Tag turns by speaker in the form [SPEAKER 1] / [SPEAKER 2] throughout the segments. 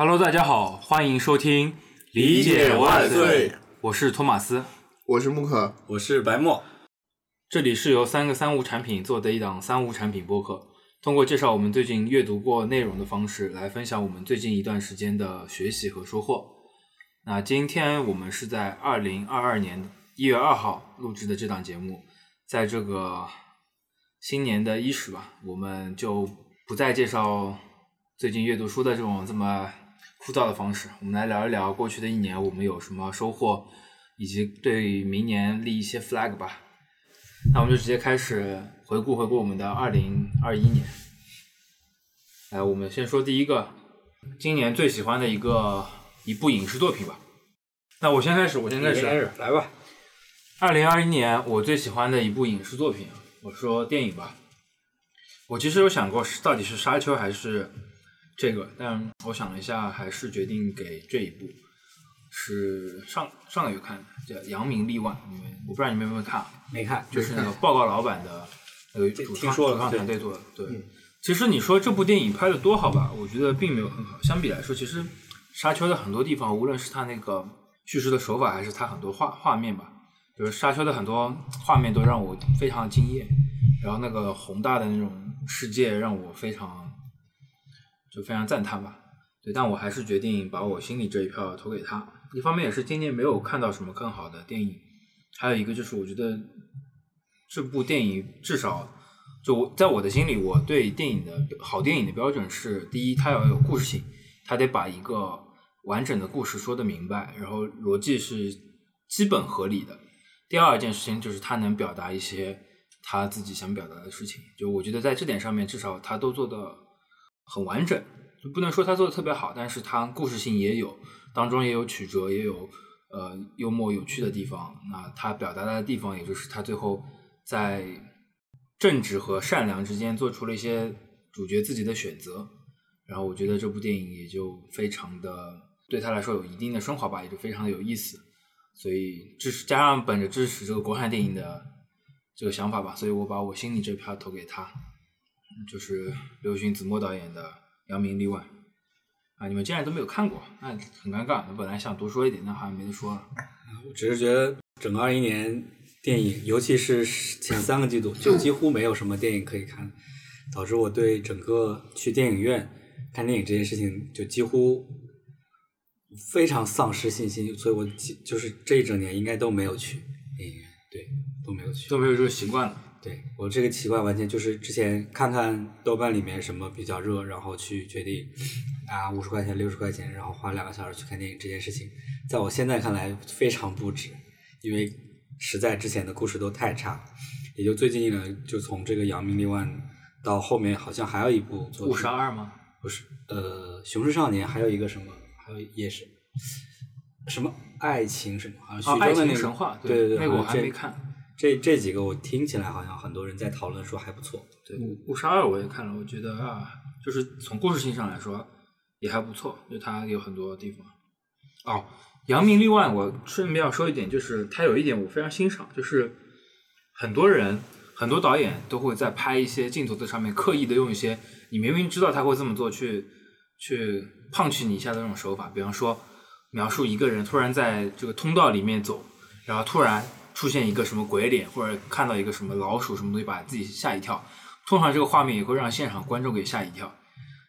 [SPEAKER 1] Hello，大家好，欢迎收听
[SPEAKER 2] 理解万岁，
[SPEAKER 1] 我是托马斯，
[SPEAKER 3] 我是木可，
[SPEAKER 2] 我是白墨。
[SPEAKER 1] 这里是由三个三无产品做的一档三无产品播客，通过介绍我们最近阅读过内容的方式来分享我们最近一段时间的学习和收获。那今天我们是在二零二二年一月二号录制的这档节目，在这个新年的伊始吧，我们就不再介绍最近阅读书的这种这么枯燥的方式，我们来聊一聊过去的一年我们有什么收获，以及对明年立一些 flag 吧。那我们就直接开始回顾回顾我们的二零二一年。来，我们先说第一个，今年最喜欢的一个一部影视作品吧。那我先开始，我先开始，
[SPEAKER 2] 来吧。
[SPEAKER 1] 二零二一年我最喜欢的一部影视作品，我说电影吧。我其实有想过是到底是《沙丘》还是这个，但我想了一下，还是决定给这一部。是上上个月看的，叫《扬名立万》，我不知道你们有没有看，
[SPEAKER 2] 没看，
[SPEAKER 1] 就是那个报告老板的那个主
[SPEAKER 2] 听说了
[SPEAKER 1] 主创团队做的。对，其实你说这部电影拍的多好吧？我觉得并没有很好。相比来说，其实《沙丘》的很多地方，无论是它那个叙事的手法，还是它很多画画面吧，就是《沙丘》的很多画面都让我非常惊艳。然后那个宏大的那种世界让我非常就非常赞叹吧。对，但我还是决定把我心里这一票投给他。一方面也是今年没有看到什么更好的电影，还有一个就是我觉得这部电影至少就在我的心里，我对电影的好电影的标准是：第一，它要有故事性，它得把一个完整的故事说得明白，然后逻辑是基本合理的；第二件事情就是它能表达一些他自己想表达的事情。就我觉得在这点上面，至少他都做到很完整，就不能说他做的特别好，但是他故事性也有。当中也有曲折，也有呃幽默有趣的地方。那他表达的地方，也就是他最后在正直和善良之间做出了一些主角自己的选择。然后我觉得这部电影也就非常的对他来说有一定的升华吧，也就非常的有意思。所以支持加上本着支持这个国产电影的这个想法吧，所以我把我心里这票投给他，就是刘勋子墨导演的《扬名立万》。啊！你们竟然都没有看过，那很尴尬。我本来想多说一点，但好像没得说了。
[SPEAKER 2] 我只是觉得整个二一年电影，尤其是前三个季度，就几乎没有什么电影可以看，导致我对整个去电影院看电影这件事情就几乎非常丧失信心。所以我就是这一整年应该都没有去电影院，对，都没有去，
[SPEAKER 1] 都没有这个习惯了。
[SPEAKER 2] 对我这个习惯完全就是之前看看豆瓣里面什么比较热，然后去决定啊五十块钱、六十块钱，然后花两个小时去看电影这件事情，在我现在看来非常不值，因为实在之前的故事都太差。也就最近呢，就从这个《扬名立万》到后面好像还有一部《
[SPEAKER 1] 五十二》吗？
[SPEAKER 2] 不是，呃，《雄狮少年》还有一个什么，还有也是什么爱情什么，好像徐峥的那个
[SPEAKER 1] 神话，
[SPEAKER 2] 对对对，
[SPEAKER 1] 那个我还没看。
[SPEAKER 2] 这这几个我听起来好像很多人在讨论说还不错。
[SPEAKER 1] 对，误误杀二我也看了，我觉得啊，就是从故事性上来说也还不错，就它有很多地方。哦，扬名立万，我顺便要说一点，就是它有一点我非常欣赏，就是很多人很多导演都会在拍一些镜头在上面刻意的用一些你明明知道他会这么做去去胖去你一下的那种手法，比方说描述一个人突然在这个通道里面走，然后突然。出现一个什么鬼脸，或者看到一个什么老鼠什么东西，把自己吓一跳。通常这个画面也会让现场观众给吓一跳。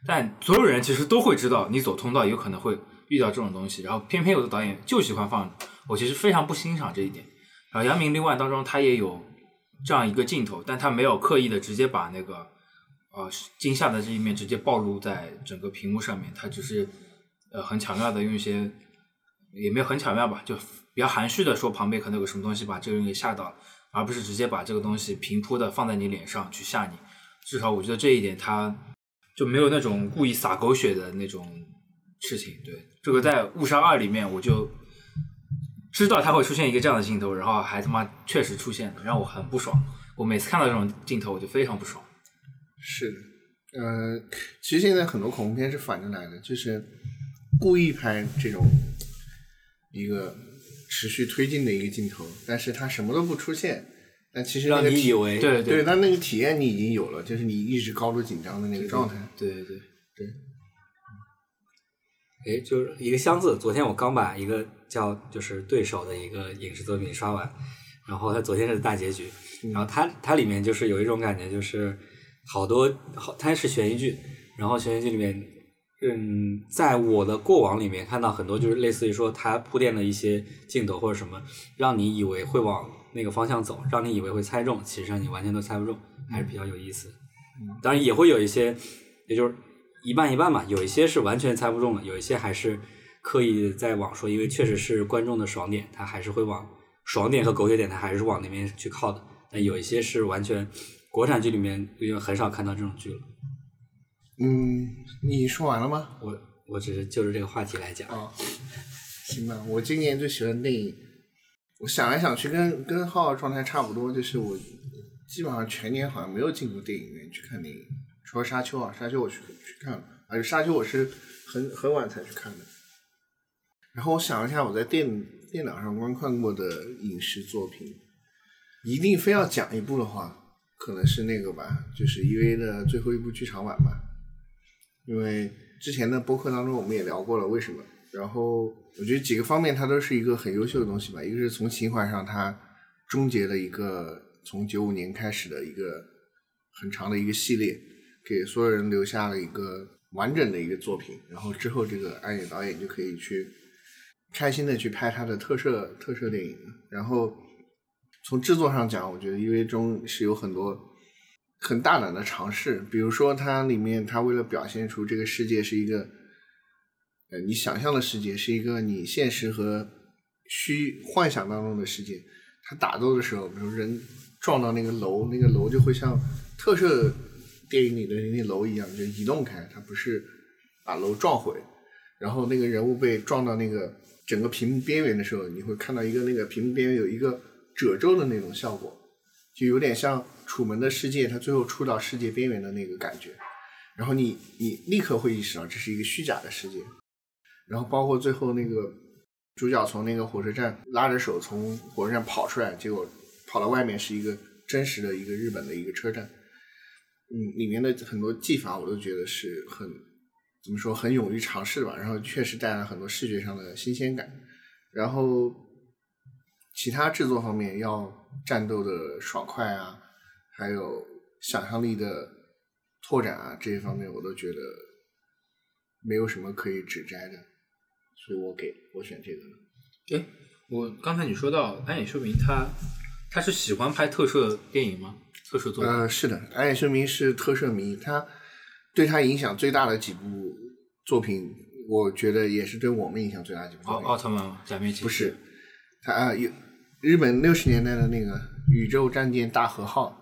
[SPEAKER 1] 但所有人其实都会知道，你走通道有可能会遇到这种东西。然后偏偏有的导演就喜欢放，我其实非常不欣赏这一点。然后《扬名立万》当中他也有这样一个镜头，但他没有刻意的直接把那个呃惊吓的这一面直接暴露在整个屏幕上面，他只是呃很巧妙的用一些，也没有很巧妙吧，就。比较含蓄的说，旁边可能有什么东西把这个人给吓到了，而不是直接把这个东西平铺的放在你脸上去吓你。至少我觉得这一点，他就没有那种故意撒狗血的那种事情。对，这个在《误杀二》里面，我就知道他会出现一个这样的镜头，然后还他妈确实出现了，让我很不爽。我每次看到这种镜头，我就非常不爽。
[SPEAKER 3] 是的，呃，其实现在很多恐怖片是反着来的，就是故意拍这种一个。持续推进的一个镜头，但是它什么都不出现，但其实
[SPEAKER 2] 让你以为
[SPEAKER 1] 对
[SPEAKER 3] 对，但那个体验你已经有了，就是你一直高度紧张的那个状态。
[SPEAKER 1] 对对对对。
[SPEAKER 2] 哎，就是一个箱子。昨天我刚把一个叫就是对手的一个影视作品刷完，然后它昨天是大结局，然后它它里面就是有一种感觉，就是好多好，它是悬疑剧，然后悬疑剧里面，嗯，在我的过往里面看到很多就是类似于说他铺垫的一些镜头或者什么，让你以为会往那个方向走，让你以为会猜中，其实上你完全都猜不中，还是比较有意思。当然也会有一些，也就是一半一半吧，有一些是完全猜不中的，有一些还是刻意在往说，因为确实是观众的爽点，他还是会往爽点和狗血点，他还是往那边去靠的。但有一些是完全国产剧里面，因为很少看到这种剧了。
[SPEAKER 3] 嗯，你说完了吗？
[SPEAKER 2] 我我只是就着这个话题来讲。
[SPEAKER 3] 啊，行吧。我今年最喜欢的电影，我想来想去，跟跟浩浩状态差不多，就是我基本上全年好像没有进过电影院去看电影，除了《沙丘》啊，《沙丘》我去去看了，而且《沙丘》我是很很晚才去看的。然后我想了一下，我在电电脑上观看过的影视作品，一定非要讲一部的话，可能是那个吧，就是 EVA 的最后一部剧场版吧。因为之前的播客当中我们也聊过了为什么，然后我觉得几个方面它都是一个很优秀的东西吧，一个是从情怀上它终结了一个从九五年开始的一个很长的一个系列，给所有人留下了一个完整的一个作品，然后之后这个安野导演就可以去开心的去拍他的特摄特摄电影，然后从制作上讲，我觉得因为中是有很多。很大胆的尝试，比如说它里面，它为了表现出这个世界是一个，呃，你想象的世界是一个你现实和虚幻想当中的世界。它打斗的时候，比如人撞到那个楼，那个楼就会像特摄电影里的那楼一样，就移动开，它不是把楼撞毁。然后那个人物被撞到那个整个屏幕边缘的时候，你会看到一个那个屏幕边缘有一个褶皱的那种效果，就有点像。楚门的世界，他最后触到世界边缘的那个感觉，然后你你立刻会意识到这是一个虚假的世界，然后包括最后那个主角从那个火车站拉着手从火车站跑出来，结果跑到外面是一个真实的一个日本的一个车站，嗯，里面的很多技法我都觉得是很怎么说很勇于尝试吧，然后确实带来很多视觉上的新鲜感，然后其他制作方面要战斗的爽快啊。还有想象力的拓展啊，这一方面我都觉得没有什么可以指摘的，所以我给我选这个。
[SPEAKER 1] 哎，我刚才你说到安野秀明，他他是喜欢拍特摄电影吗？特摄作品？
[SPEAKER 3] 呃，是的，安野秀明是特摄迷，他对他影响最大的几部作品，我觉得也是对我们影响最大的几部。
[SPEAKER 1] 奥奥特曼假面骑士？
[SPEAKER 3] 不是，他啊有日本六十年代的那个宇宙战舰大和号。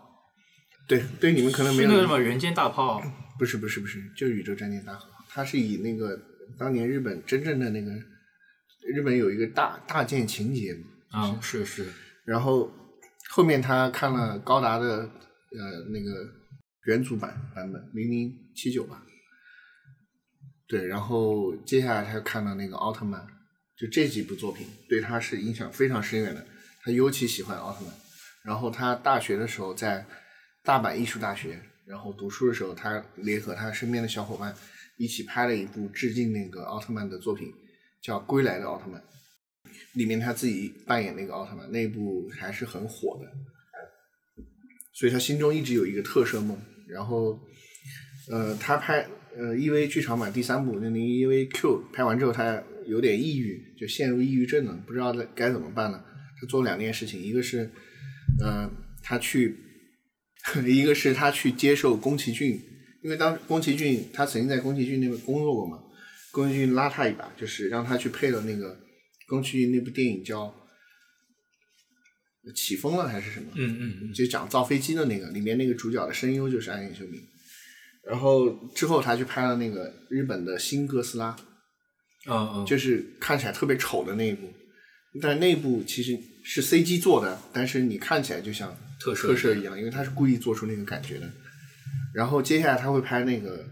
[SPEAKER 3] 对对，你们可能没有。
[SPEAKER 1] 是那个什么人间大炮？
[SPEAKER 3] 不是不是不是，就是宇宙战舰大和号。它是以那个当年日本真正的那个日本有一个大大舰情节
[SPEAKER 1] 啊，是是。
[SPEAKER 3] 然后后面他看了高达的呃那个原祖版版本零零七九吧，对，然后接下来他又看了那个奥特曼，就这几部作品对他是影响非常深远的。他尤其喜欢奥特曼。然后他大学的时候在。大阪艺术大学，然后读书的时候，他联合他身边的小伙伴一起拍了一部致敬那个奥特曼的作品，叫《归来的奥特曼》，里面他自己扮演那个奥特曼，那部还是很火的，所以他心中一直有一个特摄梦。然后，呃，他拍呃 EV 剧场版第三部那那 EV Q 拍完之后，他有点抑郁，就陷入抑郁症了，不知道该怎么办了。他做两件事情，一个是，呃，他去。一个是他去接受宫崎骏，因为当宫崎骏他曾经在宫崎骏那边工作过嘛，宫崎骏拉他一把，就是让他去配了那个宫崎骏那部电影叫《起风了》还是什么，
[SPEAKER 1] 嗯嗯，
[SPEAKER 3] 就讲造飞机的那个，里面那个主角的声优就是安野秀明，然后之后他去拍了那个日本的新哥斯拉，
[SPEAKER 1] 嗯嗯，
[SPEAKER 3] 就是看起来特别丑的那一部，但那部其实是 CG 做的，但是你看起来就像。
[SPEAKER 1] 特
[SPEAKER 3] 特摄一样，因为他是故意做出那个感觉的。然后接下来他会拍那个，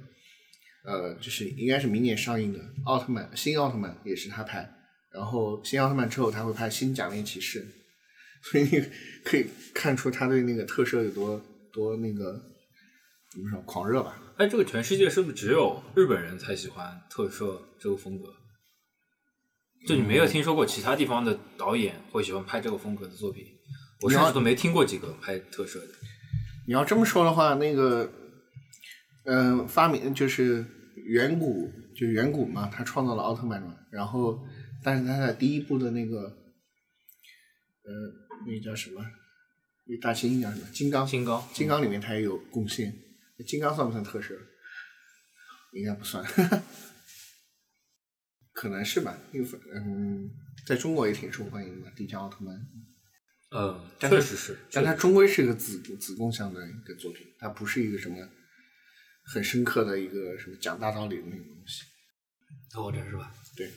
[SPEAKER 3] 呃，就是应该是明年上映的奥特曼，新奥特曼也是他拍。然后新奥特曼之后他会拍新假面骑士，所以你可以看出他对那个特摄有多多那个怎么说狂热吧？
[SPEAKER 1] 哎，这个全世界是不是只有日本人才喜欢特摄这个风格？就你没有听说过其他地方的导演会喜欢拍这个风格的作品，我甚至都没听过几个拍特摄的。
[SPEAKER 3] 你要这么说的话，那个，嗯、发明就是远古，就远古嘛，他创造了奥特曼嘛，然后，但是他在第一部的那个，呃，那叫什么？那大猩猩叫什么？金刚。
[SPEAKER 1] 金刚
[SPEAKER 3] 金刚里面他也有贡献。金刚算不算特摄？应该不算，可能是吧。因为嗯，在中国也挺受欢迎的，迪迦奥特曼。
[SPEAKER 1] 嗯，
[SPEAKER 3] 但
[SPEAKER 1] 确实是，
[SPEAKER 3] 但它终归是一个子子贡向的一个作品，它不是一个什么很深刻的一个什么讲大道理的那种东西。
[SPEAKER 2] 到我这是吧？
[SPEAKER 3] 对，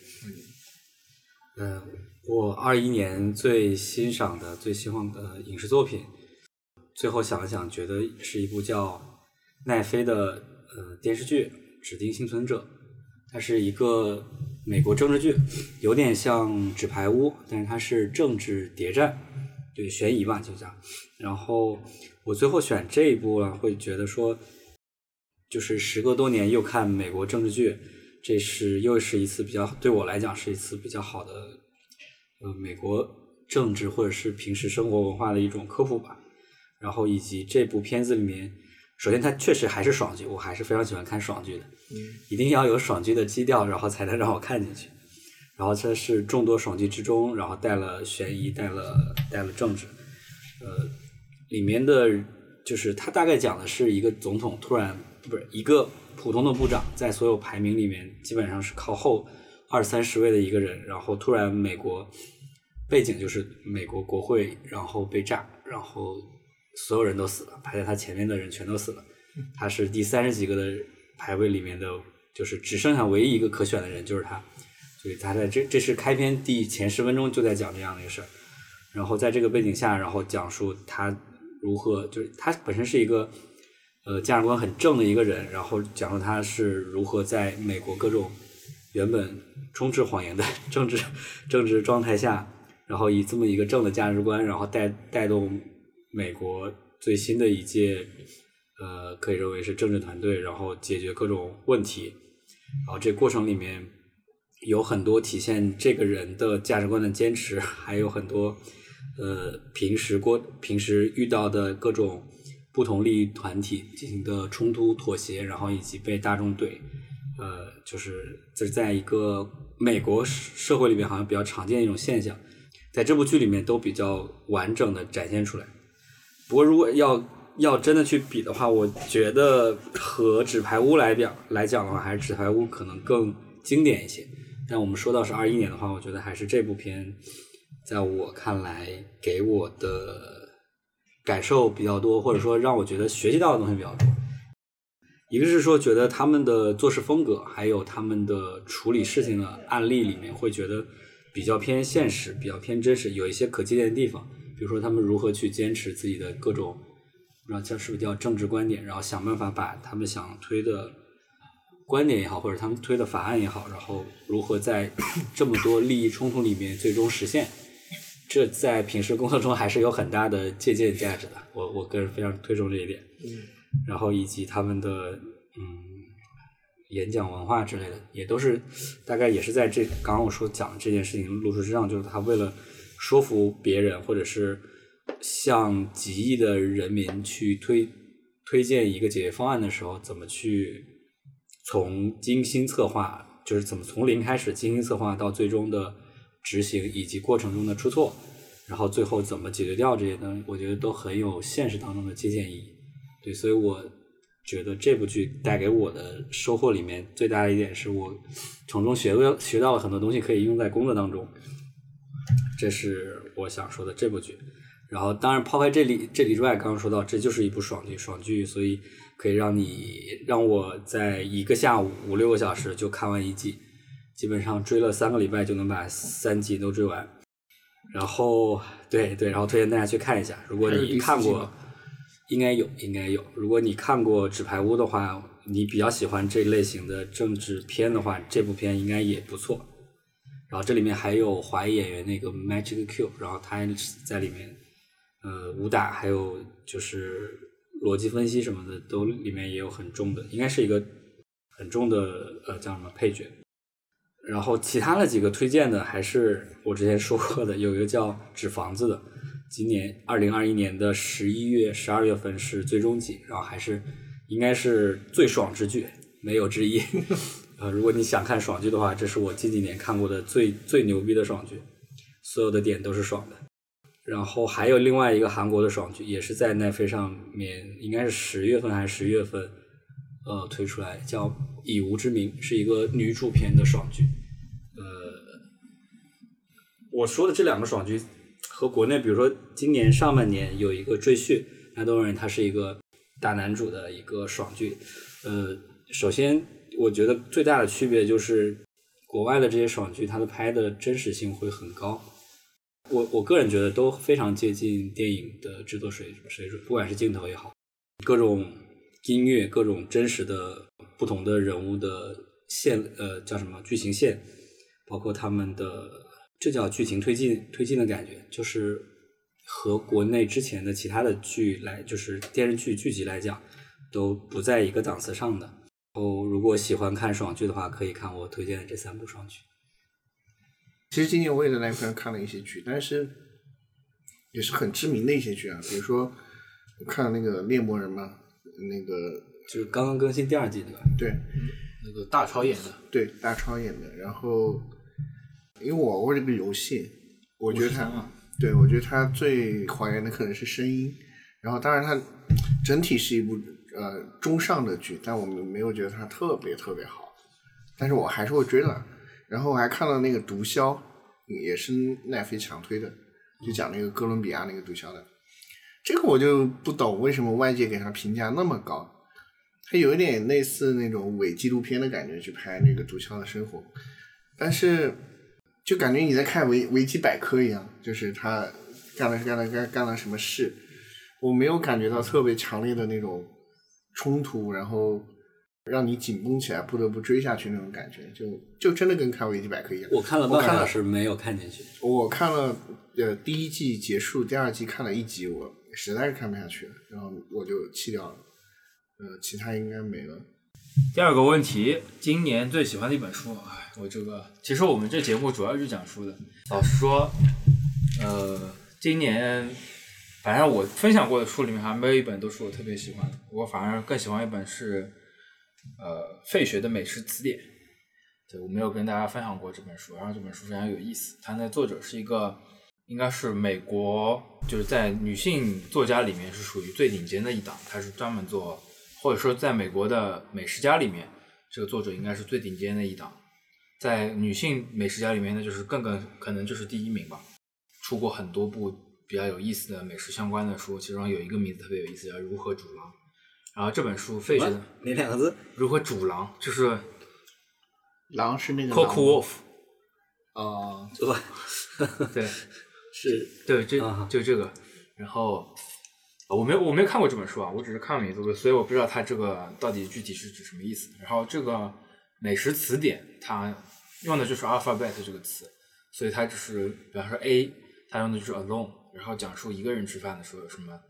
[SPEAKER 2] 呃，我二一年最欣赏的、最希望的影视作品，最后想了想，觉得是一部叫奈飞的呃电视剧《指定幸存者》，它是一个美国政治剧，有点像《纸牌屋》，但是它是政治谍战，对悬疑吧，就这样。然后我最后选这一部啊，会觉得说，就是时隔多年又看美国政治剧，这是又是一次比较对我来讲是一次比较好的，呃，美国政治或者是平时生活文化的一种科普吧。然后以及这部片子里面，首先它确实还是爽剧，我还是非常喜欢看爽剧的，一定要有爽剧的基调，然后才能让我看进去。然后这是众多爽剧之中，然后带了悬疑，带了带了政治，呃，里面的就是它大概讲的是一个总统突然不是一个普通的部长，在所有排名里面基本上是靠后二三十位的一个人，然后突然美国背景就是美国国会然后被炸，然后所有人都死了，排在他前面的人全都死了，他是第三十几个的排位里面的，就是只剩下唯一一个可选的人就是他。所以他在这这是开篇第前十分钟就在讲这样的一个事儿，然后在这个背景下，然后讲述他如何就是他本身是一个呃价值观很正的一个人，然后讲述他是如何在美国各种原本充斥谎言的 政治政治状态下，然后以这么一个正的价值观，然后带带动美国最新的一届呃可以认为是政治团队，然后解决各种问题，然后这过程里面。有很多体现这个人的价值观的坚持，还有很多呃平时过平时遇到的各种不同利益团体进行的冲突妥协，然后以及被大众怼，呃，就是这是在一个美国社会里面好像比较常见的一种现象，在这部剧里面都比较完整的展现出来。不过如果要要真的去比的话，我觉得和《纸牌屋》来讲来讲的话，还是《纸牌屋》可能更经典一些。但我们说到是二一年的话，我觉得还是这部片，在我看来给我的感受比较多，或者说让我觉得学习到的东西比较多。一个是说觉得他们的做事风格，还有他们的处理事情的案例里面，会觉得比较偏现实，比较偏真实，有一些可借鉴的地方。比如说他们如何去坚持自己的各种，不知道叫是不是叫政治观点，然后想办法把他们想推的。观点也好，或者他们推的法案也好，然后如何在 这么多利益冲突里面最终实现，这在平时工作中还是有很大的借鉴价值的。我我个人非常推崇这一点。
[SPEAKER 3] 嗯。
[SPEAKER 2] 然后以及他们的嗯演讲文化之类的，也都是大概也是在这刚刚我说讲的这件事情路数之上，就是他为了说服别人，或者是向几亿的人民去推推荐一个解决方案的时候，怎么去。从精心策划，就是怎么从零开始精心策划到最终的执行，以及过程中的出错，然后最后怎么解决掉这些东西，我觉得都很有现实当中的借鉴意义。对，所以我觉得这部剧带给我的收获里面最大的一点是我从中学到学到了很多东西，可以用在工作当中。这是我想说的这部剧。然后，当然抛开这里这里之外，刚刚说到这就是一部爽剧，爽剧，所以。可以让你让我在一个下午五六个小时就看完一季，基本上追了三个礼拜就能把三季都追完。然后对对，然后推荐大家去看一下。如果你看过，应该有应该有。如果你看过《纸牌屋》的话，你比较喜欢这类型的政治片的话，这部片应该也不错。然后这里面还有华裔演员那个 Magic Q，然后他在里面呃武打，还有就是。逻辑分析什么的都里面也有很重的，应该是一个很重的呃叫什么配角。然后其他的几个推荐的还是我之前说过的，有一个叫《纸房子》的，今年二零二一年的十一月、十二月份是最终集，然后还是应该是最爽之剧，没有之一。呃，如果你想看爽剧的话，这是我近几年看过的最最牛逼的爽剧，所有的点都是爽的。然后还有另外一个韩国的爽剧，也是在奈飞上面，应该是十月份还是十月份，呃，推出来叫《以无之名》，是一个女主片的爽剧。呃，我说的这两个爽剧和国内，比如说今年上半年有一个《赘婿》，那多人它是一个大男主的一个爽剧。呃，首先。我觉得最大的区别就是，国外的这些爽剧，它的拍的真实性会很高。我我个人觉得都非常接近电影的制作水水准，不管是镜头也好，各种音乐，各种真实的不同的人物的线，呃，叫什么剧情线，包括他们的，这叫剧情推进推进的感觉，就是和国内之前的其他的剧来，就是电视剧剧集来讲，都不在一个档次上的。哦，如果喜欢看爽剧的话，可以看我推荐的这三部爽剧。
[SPEAKER 3] 其实今年我也在那边看了一些剧，但是也是很知名的一些剧啊，比如说我看那个《猎魔人》嘛，那个
[SPEAKER 2] 就是刚刚更新第二季那个，
[SPEAKER 3] 对，
[SPEAKER 1] 那个大超演的，
[SPEAKER 3] 对，大超演的。然后因为我玩过这个游戏，我觉得它，对我觉得它最还原的可能是声音，然后当然它整体是一部。呃，中上的剧，但我们没有觉得它特别特别好，但是我还是会追的。然后我还看了那个《毒枭》，也是奈飞强推的，就讲那个哥伦比亚那个毒枭的。这个我就不懂为什么外界给他评价那么高，他有一点类似那种伪纪录片的感觉去拍那个毒枭的生活，但是就感觉你在看维维基百科一样，就是他干了干了干干了什么事，我没有感觉到特别强烈的那种。冲突，然后让你紧绷起来，不得不追下去那种感觉，就就真的跟看维基百科一样。
[SPEAKER 2] 我看了
[SPEAKER 3] 半
[SPEAKER 2] 小时没有看进去。
[SPEAKER 3] 我看了呃第一季结束，第二季看了一集，我实在是看不下去了，然后我就弃掉了。呃，其他应该没了。
[SPEAKER 1] 第二个问题，今年最喜欢的一本书，哎，我这个其实我们这节目主要是讲书的。老实说，呃，今年。反正我分享过的书里面，还没有一本都是我特别喜欢的。我反而更喜欢一本是，呃，费雪的美食词典。对我没有跟大家分享过这本书，然后这本书非常有意思。它那作者是一个，应该是美国，就是在女性作家里面是属于最顶尖的一档。他是专门做，或者说在美国的美食家里面，这个作者应该是最顶尖的一档。在女性美食家里面，那就是更更可能就是第一名吧。出过很多部。比较有意思的美食相关的书，其中有一个名字特别有意思，叫《如何煮狼》。然后这本书费雪的
[SPEAKER 2] 哪两个字？
[SPEAKER 1] 如何煮狼？就是
[SPEAKER 3] 狼是那个
[SPEAKER 1] cook wolf。
[SPEAKER 3] 啊，
[SPEAKER 1] 对，对
[SPEAKER 2] 是，
[SPEAKER 1] 对，这就这个。然后我没有我没有看过这本书啊，我只是看了名字，所以我不知道它这个到底具体是指什么意思。然后这个美食词典它用的就是 alphabet 这个词，所以它就是比方说 A。它用的就是 alone，然后讲述一个人吃饭的时候有什么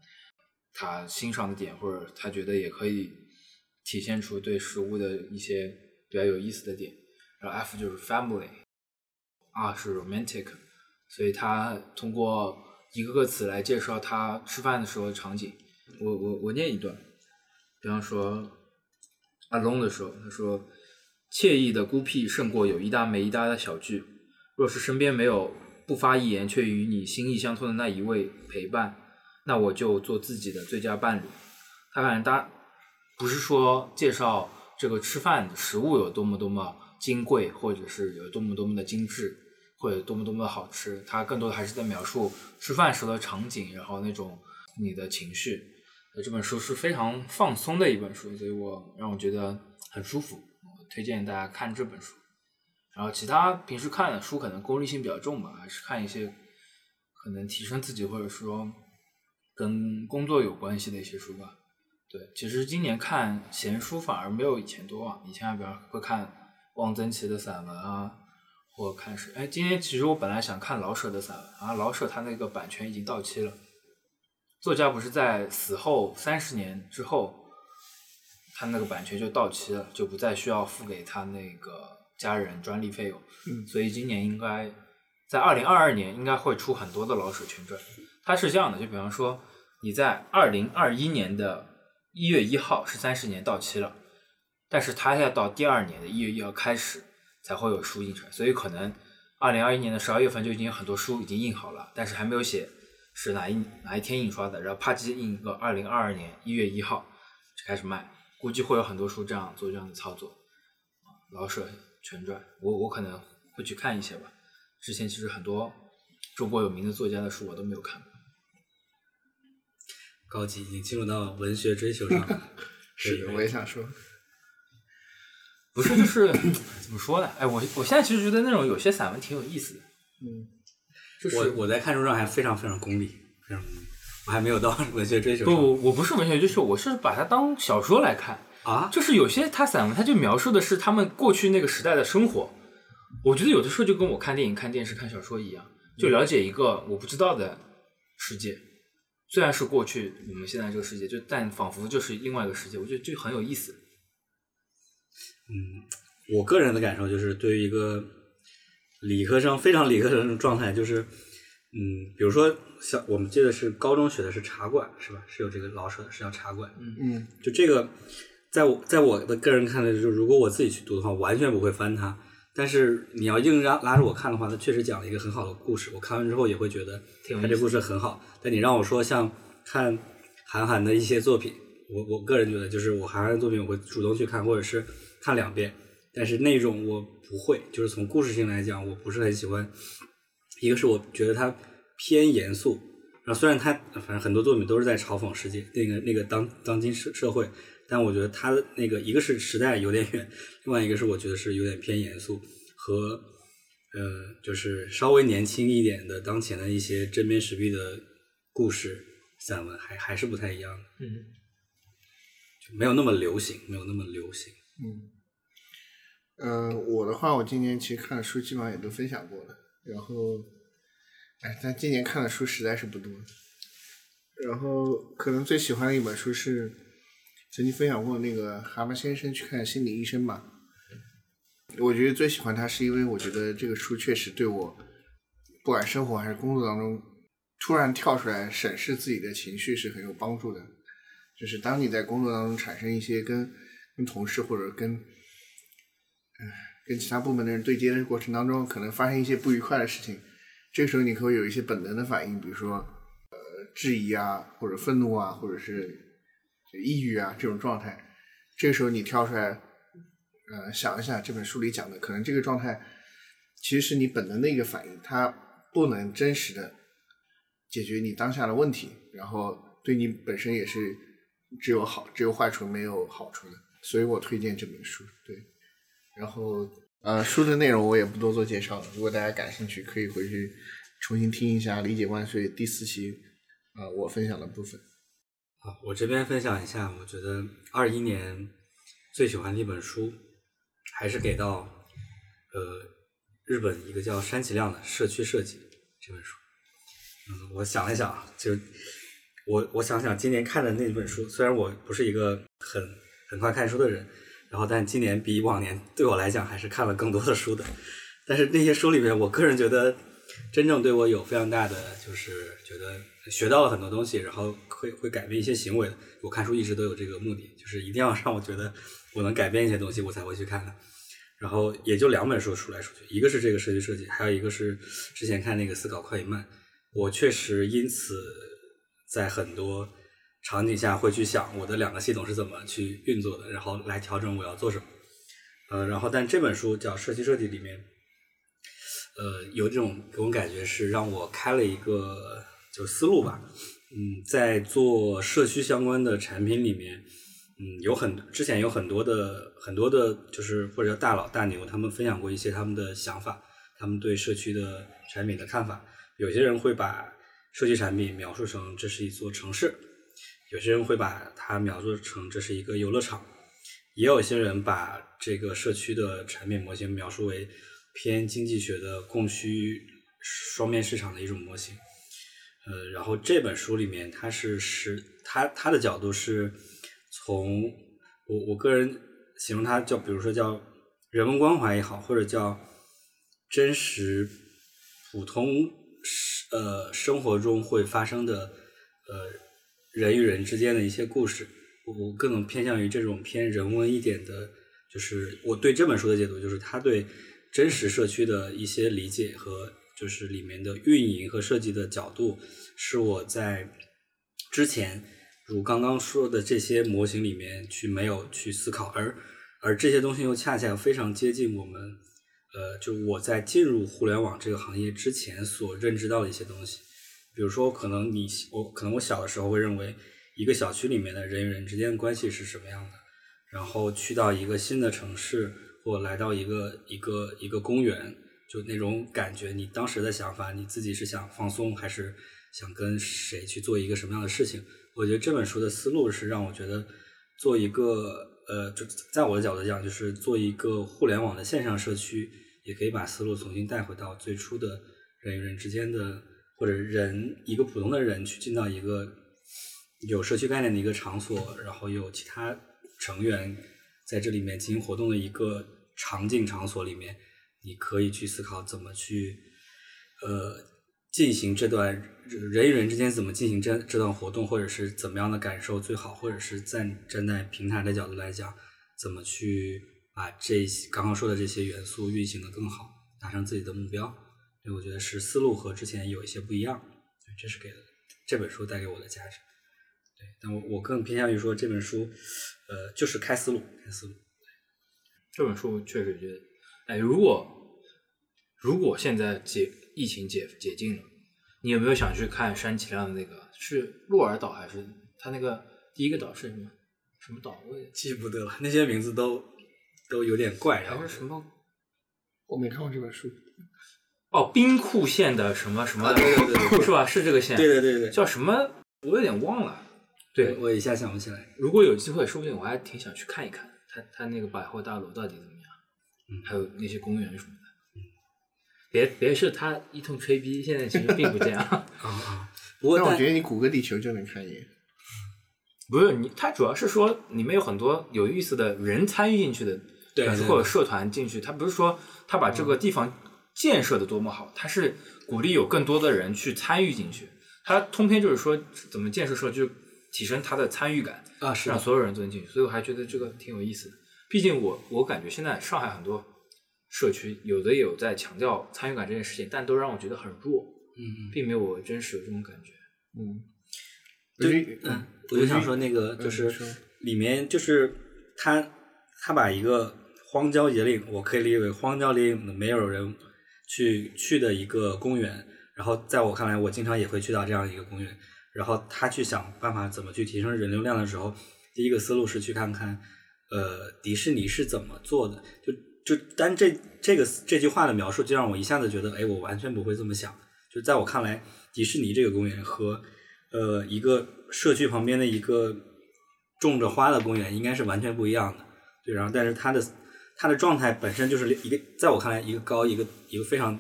[SPEAKER 1] 他欣赏的点，或者他觉得也可以体现出对食物的一些比较有意思的点。然后 F 就是 family，R 是 romantic，所以他通过一个个词来介绍他吃饭的时候的场景。我我我念一段，比方说 alone 的时候，他说惬意的孤僻胜过有一搭没一搭的小聚。若是身边没有。不发一言，却与你心意相通的那一位陪伴，那我就做自己的最佳伴侣。他反正他不是说介绍这个吃饭食物有多么多么金贵，或者是有多么多么的精致，或者多么多么的好吃。他更多的还是在描述吃饭时的场景，然后那种你的情绪。这本书是非常放松的一本书，所以我让我觉得很舒服。推荐大家看这本书。然后其他平时看的书可能功利性比较重吧，还是看一些可能提升自己或者说跟工作有关系的一些书吧。对，其实今年看闲书反而没有以前多啊。以前比方会看汪曾祺的散文啊，或看是哎，今天其实我本来想看老舍的散文啊，老舍他那个版权已经到期了，作家不是在死后三十年之后，他那个版权就到期了，就不再需要付给他那个。家人专利费用，
[SPEAKER 3] 嗯
[SPEAKER 1] 所以今年应该在二零二二年应该会出很多的老舍全传。它是这样的，就比方说你在二零二一年的一月一号是三十年到期了，但是它要到第二年的一月一号开始才会有书印出来，所以可能二零二一年的十二月份就已经有很多书已经印好了，但是还没有写是哪一哪一天印刷的，然后啪叽印一个二零二二年一月一号就开始卖，估计会有很多书这样做这样的操作。啊老舍全传，我我可能会去看一些吧。之前其实很多中国有名的作家的书我都没有看过。
[SPEAKER 2] 高级已经进入到文学追求上了。
[SPEAKER 3] 是的，我也想说，
[SPEAKER 1] 不是，就是 怎么说呢？哎，我我现在其实觉得那种有些散文挺有意思的。
[SPEAKER 3] 嗯，
[SPEAKER 1] 就是
[SPEAKER 2] 我我在看书上还非常非常功利，非常功利，我还没有到 文学追求。
[SPEAKER 1] 不，我不是文学追求，我是把它当小说来看。
[SPEAKER 2] 啊，
[SPEAKER 1] 就是有些他散文，他就描述的是他们过去那个时代的生活。我觉得有的时候就跟我看电影、看电视、看小说一样，就了解一个我不知道的世界。虽然是过去我们现在这个世界，就但仿佛就是另外一个世界，我觉得就很有意思。
[SPEAKER 2] 嗯，我个人的感受就是，对于一个理科生非常理科生的状态，就是，嗯，比如说像我们记得是高中学的是茶馆，是吧？是有这个老舍是叫茶馆，
[SPEAKER 3] 嗯嗯
[SPEAKER 2] 就这个，在我在我的个人看来，就是如果我自己去读的话，完全不会翻它。但是你要硬拉拉着我看的话，它确实讲了一个很好的故事。我看完之后也会觉得它这故事很好。但你让我说像看韩寒的一些作品，我我个人觉得就是我韩寒的作品我会主动去看，或者是看两遍。但是那种我不会，就是从故事性来讲，我不是很喜欢。一个是我觉得它偏严肃，然后虽然它反正很多作品都是在嘲讽世界那个那个当当今社社会，但我觉得他的那个一个是时代有点远，另外一个是我觉得是有点偏严肃和呃就是稍微年轻一点的当前的一些针砭时弊的故事散文还还是不太一样的，
[SPEAKER 1] 嗯，
[SPEAKER 2] 就没有那么流行，没有那么流行。
[SPEAKER 3] 嗯，呃，我的话，我今年其实看的书基本上也都分享过了，然后，哎，但今年看的书实在是不多。然后可能最喜欢的一本书是曾经分享过那个蛤蟆先生去看心理医生吧。我觉得最喜欢他是因为我觉得这个书确实对我，不管生活还是工作当中，突然跳出来审视自己的情绪是很有帮助的。就是当你在工作当中产生一些跟跟同事或者跟，跟其他部门的人对接的过程当中，可能发生一些不愉快的事情，这个时候你会有一些本能的反应，比如说呃质疑啊，或者愤怒啊，或者是抑郁啊这种状态。这个时候你跳出来，呃，想一下这本书里讲的，可能这个状态其实是你本能的一个反应，它不能真实的解决你当下的问题，然后对你本身也是只有好只有坏处没有好处的，所以我推荐这本书。对，然后呃，书的内容我也不多做介绍了，如果大家感兴趣，可以回去重新听一下《理解万岁》第四期，呃，我分享的部分。
[SPEAKER 2] 我这边分享一下，我觉得二一年最喜欢的一本书，还是给到呃日本一个叫山崎亮的《社区设计》这本书。嗯，我想了想，就我我想想今年看的那本书，虽然我不是一个很很快看书的人，然后但今年比往年对我来讲还是看了更多的书的。但是那些书里面，我个人觉得真正对我有非常大的，就是觉得学到了很多东西，然后会会改变一些行为的。我看书一直都有这个目的，就是一定要让我觉得我能改变一些东西，我才会去看的。然后也就两本书数来数去，一个是这个设计设计，还有一个是之前看那个思考快与慢。我确实因此在很多场景下会去想我的两个系统是怎么去运作的，然后来调整我要做什么。呃，然后但这本书叫《设计设计》里面，呃，有这种给我感觉是让我开了一个就是思路吧。嗯，在做社区相关的产品里面，嗯，有很之前有很多的很多的，就是或者叫大佬大牛，他们分享过一些他们的想法，他们对社区的产品的看法。有些人会把社区产品描述成这是一座城市，有些人会把它描述成这是一个游乐场，也有些人把这个社区的产品模型描述为偏经济学的供需双面市场的一种模型。呃，然后这本书里面，它是是它它的角度是从我我个人形容它叫，比如说叫人文关怀也好，或者叫真实普通呃生活中会发生的呃人与人之间的一些故事，我更偏向于这种偏人文一点的，就是我对这本书的解读，就是他对真实社区的一些理解和就是里面的运营和设计的角度，是我在之前如刚刚说的这些模型里面去没有去思考，而而这些东西又恰恰非常接近我们，呃，就我在进入互联网这个行业之前所认知到的一些东西。比如说，可能你我可能我小的时候会认为一个小区里面的人与人之间的关系是什么样的，然后去到一个新的城市我来到一个一个一个公园，就那种感觉，你当时的想法，你自己是想放松还是想跟谁去做一个什么样的事情？我觉得这本书的思路是让我觉得做一个呃，就在我的角度讲，就是做一个互联网的线上社区，也可以把思路重新带回到最初的人与人之间的。或者人一个普通的人去进到一个有社区概念的一个场所，然后有其他成员在这里面进行活动的一个场景场所里面，你可以去思考怎么去呃进行这段人与人之间怎么进行这这段活动，或者是怎么样的感受最好，或者是站站在平台的角度来讲，怎么去把这刚刚说的这些元素运行的更好，达成自己的目标。对我觉得是思路和之前有一些不一样，这是给这本书带给我的价值。对，但我我更偏向于说这本书，呃，就是开思路，开思路。
[SPEAKER 1] 这本书确实觉得，哎，如果如果现在解疫情解解禁了，你有没有想去看山崎亮的那个？是鹿儿岛还是他那个第一个岛是什么？什么岛？我也
[SPEAKER 2] 记不得了，那些名字都都有点怪。
[SPEAKER 1] 还是什么？
[SPEAKER 3] 我没看过这本书。
[SPEAKER 1] 哦，兵库县的什么什么，
[SPEAKER 2] 对对对，
[SPEAKER 1] 是吧？是这个县，
[SPEAKER 2] 对对对对，
[SPEAKER 1] 叫什么？我有点忘了。对，
[SPEAKER 2] 我一下想不起来。
[SPEAKER 1] 如果有机会，说不定我还挺想去看一看，他他那个百货大楼到底怎么样？嗯，还有那些公园什么的。嗯，别别是他一通吹逼，现在其实并不这样。
[SPEAKER 2] 啊啊！不过
[SPEAKER 3] 我觉得你谷歌地球就能看一眼。
[SPEAKER 1] 不是你，他主要是说里面有很多有意思的人参与进去的，
[SPEAKER 2] 对，
[SPEAKER 1] 或者社团进去，他不是说他把这个地方。建设的多么好，他是鼓励有更多的人去参与进去。他通篇就是说怎么建设社区，提升他的参与感
[SPEAKER 2] 啊，是
[SPEAKER 1] 让所有人都能进去。所以我还觉得这个挺有意思的。毕竟我我感觉现在上海很多社区有的有在强调参与感这件事情，但都让我觉得很弱。
[SPEAKER 2] 嗯，
[SPEAKER 1] 并没有我真实有这种感觉。
[SPEAKER 3] 嗯，
[SPEAKER 2] 对，嗯，我就想说那个就是里面就是他他把一个荒郊野岭，我可以理解为荒郊野岭的没有人。去去的一个公园，然后在我看来，我经常也会去到这样一个公园。然后他去想办法怎么去提升人流量的时候，第一个思路是去看看，呃，迪士尼是怎么做的。就就单这这个这句话的描述，就让我一下子觉得，哎，我完全不会这么想。就在我看来，迪士尼这个公园和呃一个社区旁边的一个种着花的公园应该是完全不一样的。对，然后但是它的。它的状态本身就是一个，在我看来，一个高，一个一个非常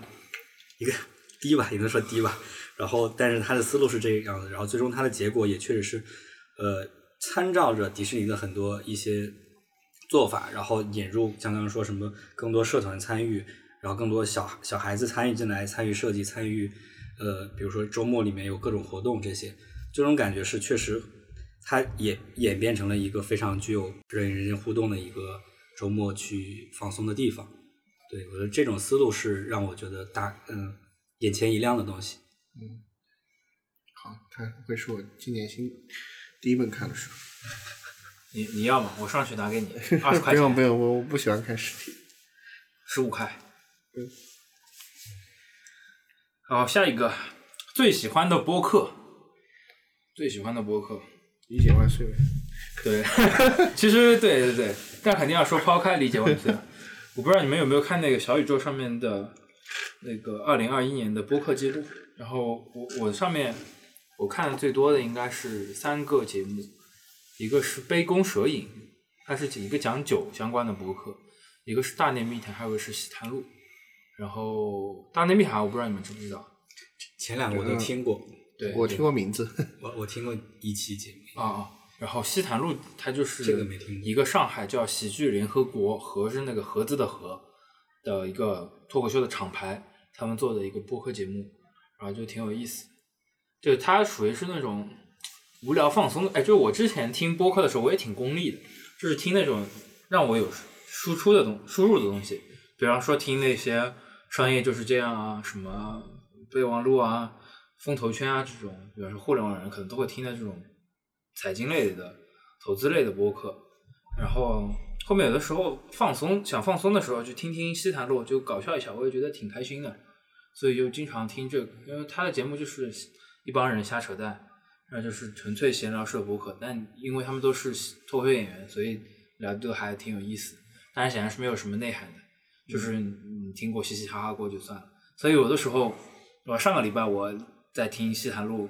[SPEAKER 2] 一个低吧，也能说低吧。然后，但是他的思路是这个样子，然后最终他的结果也确实是，呃，参照着迪士尼的很多一些做法，然后引入像刚刚说什么更多社团参与，然后更多小小孩子参与进来，参与设计，参与呃，比如说周末里面有各种活动这些，这种感觉是确实，它也演变成了一个非常具有人与人互动的一个。周末去放松的地方，对我觉得这种思路是让我觉得大嗯眼前一亮的东西。
[SPEAKER 3] 嗯，好，它会是我今年新第一本看的书。
[SPEAKER 1] 你你要吗？我上去拿给你 二十块钱。不
[SPEAKER 3] 用不用，我我不喜欢看实体。
[SPEAKER 1] 十五块。
[SPEAKER 3] 嗯。
[SPEAKER 1] 好，下一个最喜欢的播客，最喜欢的播客，
[SPEAKER 3] 理解万岁。
[SPEAKER 1] 对，其实对对对。但肯定要说抛开理解万岁，我不知道你们有没有看那个小宇宙上面的那个二零二一年的播客记录。然后我我上面我看的最多的应该是三个节目，一个是杯弓蛇影，它是一个讲酒相关的播客；一个是大内密谈，还有一个是喜谈录。然后大内密谈我不知道你们知不知道，
[SPEAKER 2] 前两个我都听过，
[SPEAKER 1] 对，
[SPEAKER 3] 我听过名字，
[SPEAKER 2] 我我听过一期节目
[SPEAKER 1] 啊啊。然后西坛路它就是
[SPEAKER 2] 这个没听过
[SPEAKER 1] 一个上海叫喜剧联合国，和是那个盒子的盒的一个脱口秀的厂牌，他们做的一个播客节目，然后就挺有意思。就它属于是那种无聊放松的，哎，就是我之前听播客的时候，我也挺功利的，就是听那种让我有输出的东输入的东西，比方说听那些商业就是这样啊，什么备忘录啊、风投圈啊这种，比方说互联网人可能都会听的这种财经类的、投资类的播客。然后后面有的时候放松想放松的时候，就听听西坛路，就搞笑一下，我也觉得挺开心的。所以就经常听这个，因为他的节目就是一帮人瞎扯淡，然后就是纯粹闲聊式的播客。但因为他们都是脱口秀演员，所以聊的都还挺有意思。但是显然是没有什么内涵的，就是你听过嘻嘻哈哈过就算了。所以有的时候，我上个礼拜我在听西坛路，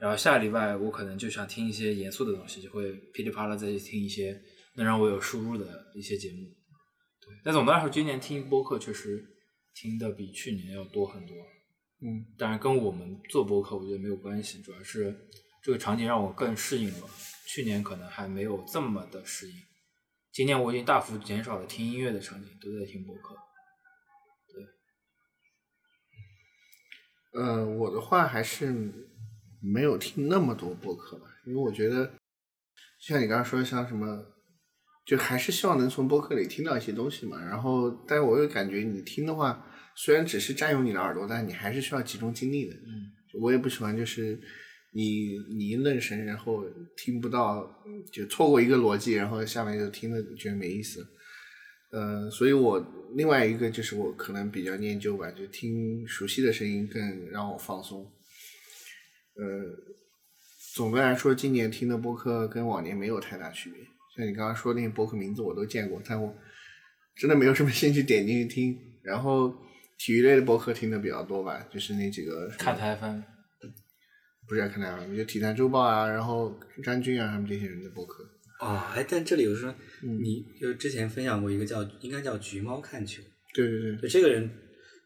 [SPEAKER 1] 然后下个礼拜我可能就想听一些严肃的东西，就会噼里啪啦再去听一些能让我有输入的一些节目。对，但总的来说，今年听播客确实听的比去年要多很多。
[SPEAKER 3] 嗯，
[SPEAKER 1] 当然跟我们做播客我觉得没有关系，主要是这个场景让我更适应了。去年可能还没有这么的适应，今年我已经大幅减少了听音乐的场景，都在听播客。
[SPEAKER 3] 对呃，我的话还是没有听那么多播客吧，因为我觉得，像你刚刚说的，像什么，就还是希望能从播客里听到一些东西嘛。然后，但是我又感觉你听的话，虽然只是占用你的耳朵，但你还是需要集中精力的。
[SPEAKER 1] 嗯，
[SPEAKER 3] 我也不喜欢就是你你一愣神，然后听不到，就错过一个逻辑，然后下面就听的觉得没意思。呃，所以我另外一个就是我可能比较念旧吧，就听熟悉的声音更让我放松。呃，总的来说，今年听的播客跟往年没有太大区别。像你刚刚说那些博客名字我都见过，但我真的没有什么兴趣点进去听。然后体育类的博客听的比较多吧，就是那几个
[SPEAKER 1] 看台翻，
[SPEAKER 3] 不是要看台湾，就《体坛周报》啊，然后张军啊他们这些人的博客。
[SPEAKER 2] 哦，哎，但这里有说，你就之前分享过一个叫应该叫橘猫看球，
[SPEAKER 3] 对对对，
[SPEAKER 2] 就这个人，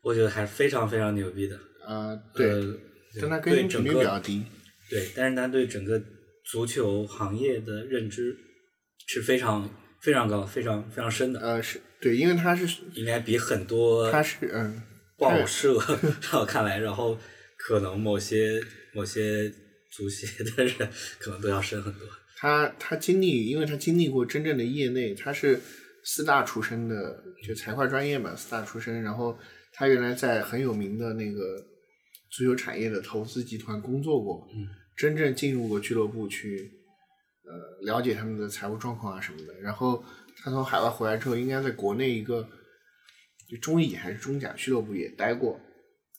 [SPEAKER 2] 我觉得还是非常非常牛逼的。
[SPEAKER 3] 啊、对，
[SPEAKER 2] 呃
[SPEAKER 3] 但他
[SPEAKER 2] 对
[SPEAKER 3] 更新频率
[SPEAKER 2] 整个
[SPEAKER 3] 比较低。
[SPEAKER 2] 对，但是他对整个足球行业的认知是非常非常高、非常非常深的，
[SPEAKER 3] 呃，是对，因为他是
[SPEAKER 2] 应该比很多
[SPEAKER 3] 他是嗯，
[SPEAKER 2] 报社在我看来，然后可能某些某些足协的人可能都要深很多。
[SPEAKER 3] 他他经历，因为他经历过真正的业内，他是四大出身的，就财会专业嘛，四大出身。然后他原来在很有名的那个足球产业的投资集团工作过，
[SPEAKER 2] 嗯，
[SPEAKER 3] 真正进入过俱乐部去，呃，了解他们的财务状况啊什么的。然后他从海外回来之后，应该在国内一个就中乙还是中甲俱乐部也待过，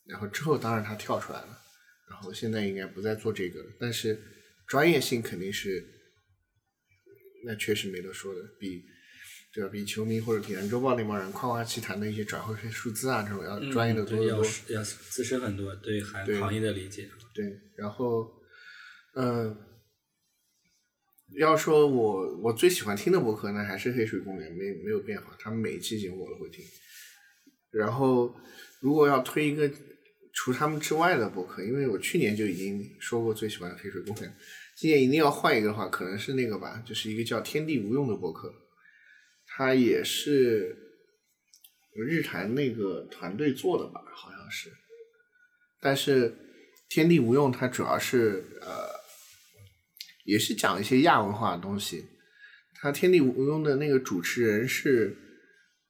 [SPEAKER 3] 然后之后当然他跳出来了，然后现在应该不再做这个了，但是专业性肯定是。那确实没得说的，比对吧？比球迷或者体坛周报那帮人夸夸其谈的一些转会费数字啊，这种要专业的多得多。
[SPEAKER 2] 要资深很多，对行
[SPEAKER 3] 对
[SPEAKER 2] 行业的理解。
[SPEAKER 3] 对，然后，嗯、要说我我最喜欢听的博客呢，还是黑水公园，没没有变化，他们每期节目我都会听。然后，如果要推一个除他们之外的博客，因为我去年就已经说过最喜欢的黑水公园，今年一定要换一个的话，可能是那个吧，就是一个叫天地无用的博客，它也是日坛那个团队做的吧，好像是。但是天地无用，它主要是呃，也是讲一些亚文化的东西。他天地无用的那个主持人是，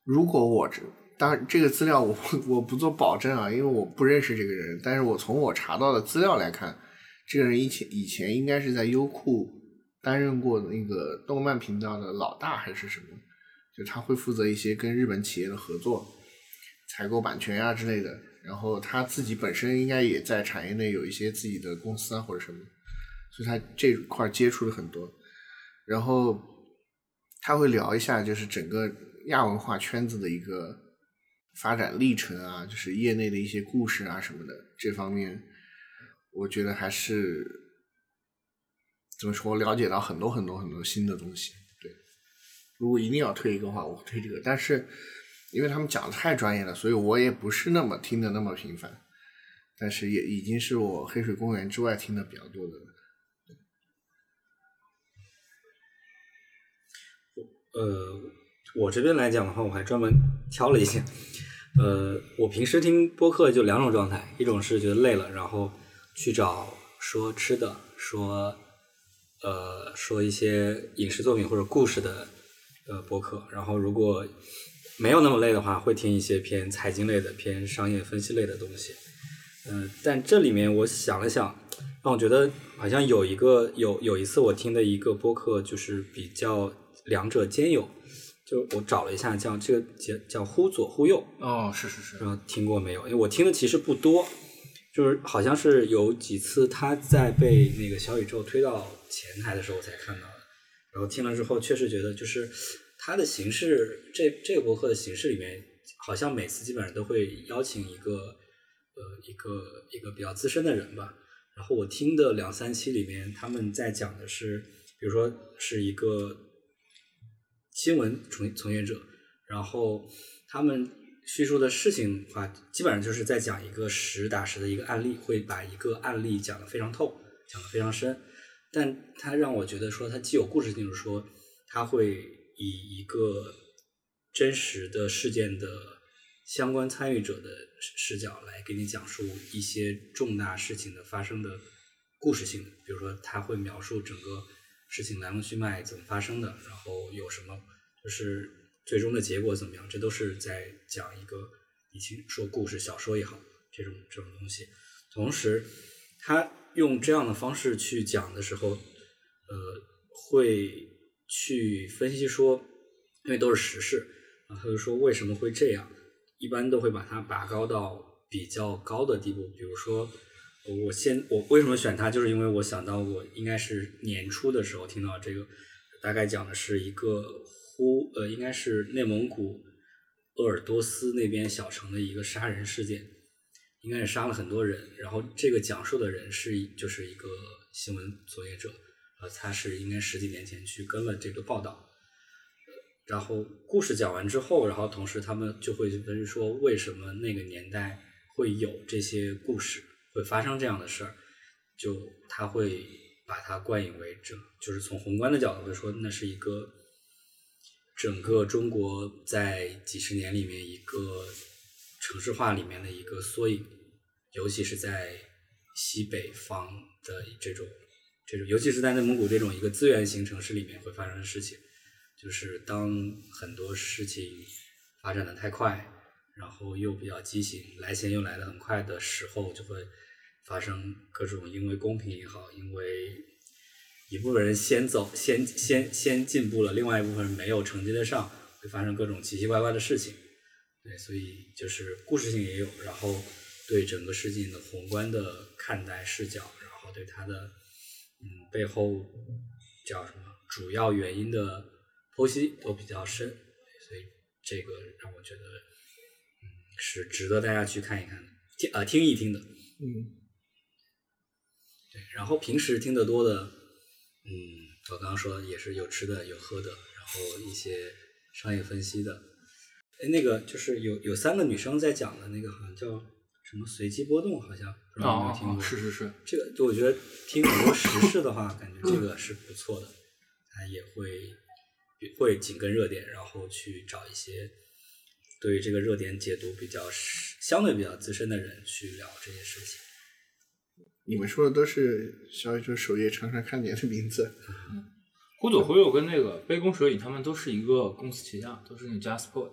[SPEAKER 3] 如果我这当然这个资料我我不做保证啊，因为我不认识这个人，但是我从我查到的资料来看，这个人以前以前应该是在优酷担任过那个动漫频道的老大还是什么，就他会负责一些跟日本企业的合作，采购版权啊之类的。然后他自己本身应该也在产业内有一些自己的公司啊或者什么，所以他这块接触了很多。然后他会聊一下就是整个亚文化圈子的一个发展历程啊，就是业内的一些故事啊什么的，这方面我觉得还是怎么说，了解到很多很多很多新的东西。对，如果一定要推一个的话，我推这个，但是。因为他们讲的太专业了，所以我也不是那么听的那么频繁，但是也已经是我黑水公园之外听的比较多的了
[SPEAKER 2] 呃，我这边来讲的话，我还专门挑了一些。呃，我平时听播客就两种状态，一种是觉得累了，然后去找说吃的，说呃说一些影视作品或者故事的呃播客，然后如果没有那么累的话，会听一些偏财经类的、偏商业分析类的东西。嗯、但这里面我想了想，让我觉得好像有一个有有一次我听的一个播客，就是比较两者兼有。就我找了一下，叫这个叫叫忽左忽右，
[SPEAKER 1] 哦，是是是
[SPEAKER 2] 然后，听过没有？因为我听的其实不多，就是好像是有几次他在被那个小宇宙推到前台的时候我才看到的，然后听了之后确实觉得就是它的形式，这这个博客的形式里面，好像每次基本上都会邀请一个呃一个一个比较资深的人吧。然后我听的两三期里面，他们在讲的是，比如说是一个新闻从从业者，然后他们叙述的事情的话，基本上就是在讲一个实打实的一个案例，会把一个案例讲得非常透，讲得非常深。但他让我觉得说，他既有故事性，就是说他会以一个真实的事件的相关参与者的视视角来给你讲述一些重大事情的发生的故事性。比如说，他会描述整个事情来龙去脉怎么发生的，然后有什么就是最终的结果怎么样，这都是在讲一个你听说故事小说也好，这种这种东西。同时，他用这样的方式去讲的时候，呃，会去分析说，因为都是实事，啊，他就说为什么会这样，一般都会把它拔高到比较高的地步。比如说，我先我为什么选它，就是因为我想到我应该是年初的时候听到这个，大概讲的是一个呼呃，应该是内蒙古鄂尔多斯那边小城的一个杀人事件。应该是杀了很多人，然后这个讲述的人是就是一个新闻从业者，呃，他是应该十几年前去跟了这个报道，然后故事讲完之后，然后同时他们就会分说为什么那个年代会有这些故事，会发生这样的事儿，就他会把它冠以为整，就是从宏观的角度来说，那是一个整个中国在几十年里面一个城市化里面的一个缩影，尤其是在西北方的这种这种，尤其是在内蒙古这种一个资源型城市里面会发生的事情，就是当很多事情发展的太快，然后又比较畸形，来钱又来的很快的时候，就会发生各种因为公平也好，因为一部分人先走先先先进步了，另外一部分人没有承接得上，会发生各种奇奇怪怪的事情。对，所以就是故事性也有，然后对整个事件的宏观的看待视角，然后对它的嗯背后叫什么主要原因的剖析都比较深，所以这个让我觉得嗯是值得大家去看一看的，听呃听一听的。
[SPEAKER 3] 嗯，
[SPEAKER 2] 对，然后平时听得多的，嗯，我刚刚说的也是有吃的有喝的，然后一些商业分析的。哎，那个就是有有三个女生在讲的那个，好像叫什么随机波动，好像不知道有没有听过。
[SPEAKER 1] 哦，是是是，
[SPEAKER 2] 这个就，我觉得听很多时事的话，感觉这个是不错的。他也会会紧跟热点，然后去找一些对于这个热点解读比较相对比较资深的人去聊这些事情。
[SPEAKER 3] 你们说的都是小宇宙首页常常看见的名字。
[SPEAKER 1] 嗯忽左忽右跟那个杯弓蛇影他们都是一个公司旗下，都是那 JustPod，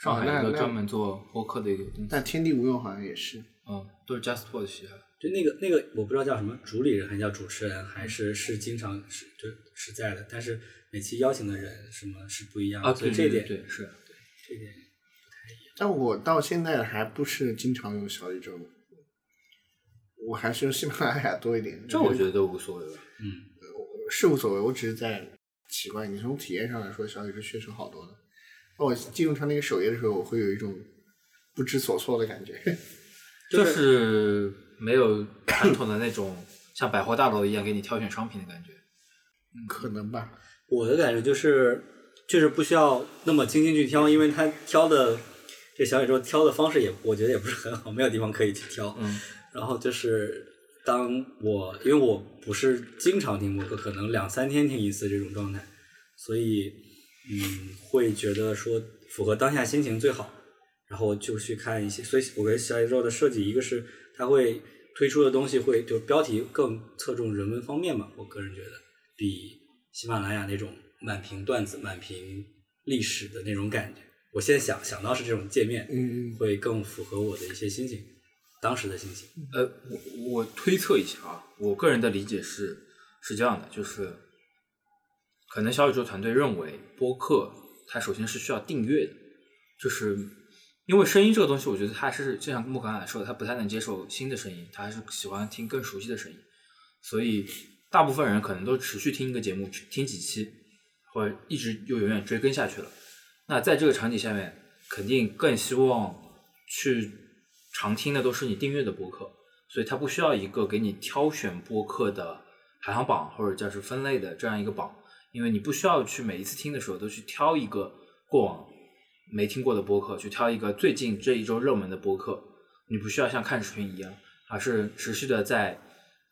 [SPEAKER 1] 上海一个专门做播客的一个公司，
[SPEAKER 3] 但天地无用好像也是。
[SPEAKER 1] 嗯，都是 JustPod 旗下的。
[SPEAKER 2] 就那个那个，我不知道叫什么主理人，还叫主持人，还是是经常是就是在的，但是每期邀请的人什么是不一样的，
[SPEAKER 1] 啊，
[SPEAKER 2] 所以
[SPEAKER 1] 对对
[SPEAKER 2] 这点
[SPEAKER 1] 不太
[SPEAKER 2] 一样
[SPEAKER 3] 但我到现在还不是经常用小宇宙，我还是用喜马拉雅多一点。
[SPEAKER 1] 这我觉得都无所谓吧。
[SPEAKER 2] 嗯，
[SPEAKER 3] 是无所谓，我只是在奇怪。你从体验上来说，小宇宙确实好多了。当我进入它那个首页的时候，我会有一种不知所措的感觉。
[SPEAKER 1] 就是没有传统的那种像百货大楼一样给你挑选商品的感觉。
[SPEAKER 3] 可能吧，
[SPEAKER 2] 我的感觉就是就是不需要那么精心去挑，因为他挑的这小宇宙挑的方式也我觉得也不是很好，没有地方可以去挑。
[SPEAKER 1] 嗯，
[SPEAKER 2] 然后就是当我因为我不是经常听播客，可能两三天听一次这种状态，所以嗯，会觉得说符合当下心情最好，然后就去看一些。所以我跟小宇宙的设计，一个是它会推出的东西会就标题更侧重人文方面嘛，我个人觉得比喜马拉雅那种满屏段子、满屏历史的那种感觉，我现在想想到是这种界面，
[SPEAKER 3] 嗯嗯。
[SPEAKER 2] 会更符合我的一些心情，当时的心情。
[SPEAKER 1] 呃，我我推测一下啊，我个人的理解是是这样的，就是可能小宇宙团队认为播客它首先是需要订阅的，就是因为声音这个东西，我觉得它是就像木可刚说的，他不太能接受新的声音，他还是喜欢听更熟悉的声音，所以大部分人可能都持续听一个节目，听几期，或者一直就永远追更下去了。那在这个场景下面，肯定更希望去常听的都是你订阅的播客，所以它不需要一个给你挑选播客的排行榜或者叫是分类的这样一个榜，因为你不需要去每一次听的时候都去挑一个过往没听过的播客，去挑一个最近这一周热门的播客，你不需要像看视频一样，而是持续的在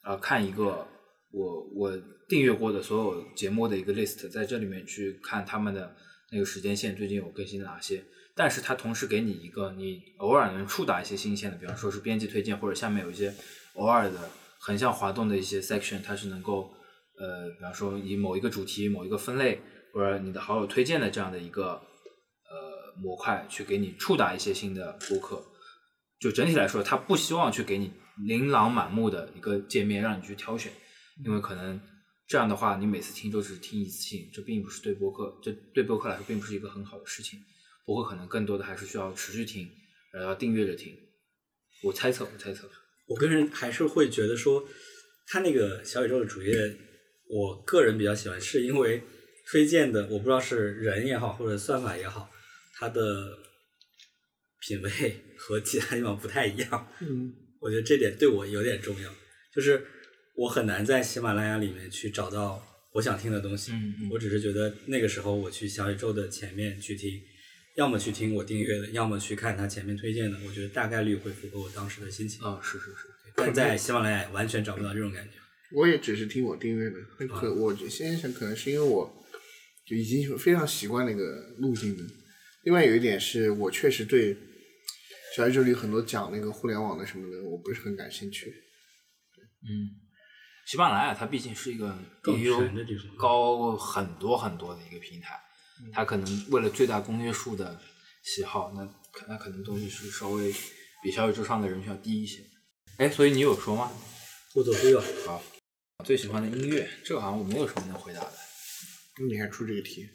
[SPEAKER 1] 呃看一个我我订阅过的所有节目的一个 list，在这里面去看他们的那个时间线最近有更新哪些。但是它同时给你一个你偶尔能触达一些新鲜的，比方说是编辑推荐，或者下面有一些偶尔的横向滑动的一些 section，它是能够呃，比方说以某一个主题、某一个分类，或者你的好友推荐的这样的一个呃模块，去给你触达一些新的播客。就整体来说，它不希望去给你琳琅满目的一个界面让你去挑选，因为可能这样的话，你每次听都只听一次性，这并不是对播客，这对播客来说并不是一个很好的事情。播客可能更多的还是需要持续听，然后要订阅着听。我猜测，我猜测，
[SPEAKER 2] 我个人还是会觉得说，他那个小宇宙的主页，我个人比较喜欢，是因为推荐的，我不知道是人也好，或者算法也好，它的品味 和其他地方不太一样。
[SPEAKER 3] 嗯
[SPEAKER 2] 我觉得这点对我有点重要，就是我很难在喜马拉雅里面去找到我想听的东西。
[SPEAKER 1] 嗯嗯
[SPEAKER 2] 我只是觉得那个时候我去小宇宙的前面去听，要么去听我订阅的，要么去看他前面推荐的，我觉得大概率会符合我当时的心情。
[SPEAKER 1] 啊、是是是，
[SPEAKER 2] 但在喜马拉雅完全找不到这种感觉。
[SPEAKER 3] 我也只是听我订阅的，那可我现在想可能是因为我就已经非常习惯那个路径了。另外有一点是我确实对小宇宙里很多讲那个互联网的什么的，我不是很感兴趣。
[SPEAKER 1] 嗯，喜马拉雅它毕竟是一个
[SPEAKER 2] 更
[SPEAKER 1] 高很多很多的一个平台，它可能为了最大公约数的喜好，那可那可能东西是稍微比小宇宙上的人群要低一些。哎，所以你有说吗？
[SPEAKER 2] 我走不远。
[SPEAKER 1] 好，最喜欢的音乐，这个好像我没有什么能回答的。
[SPEAKER 3] 你还出这个题？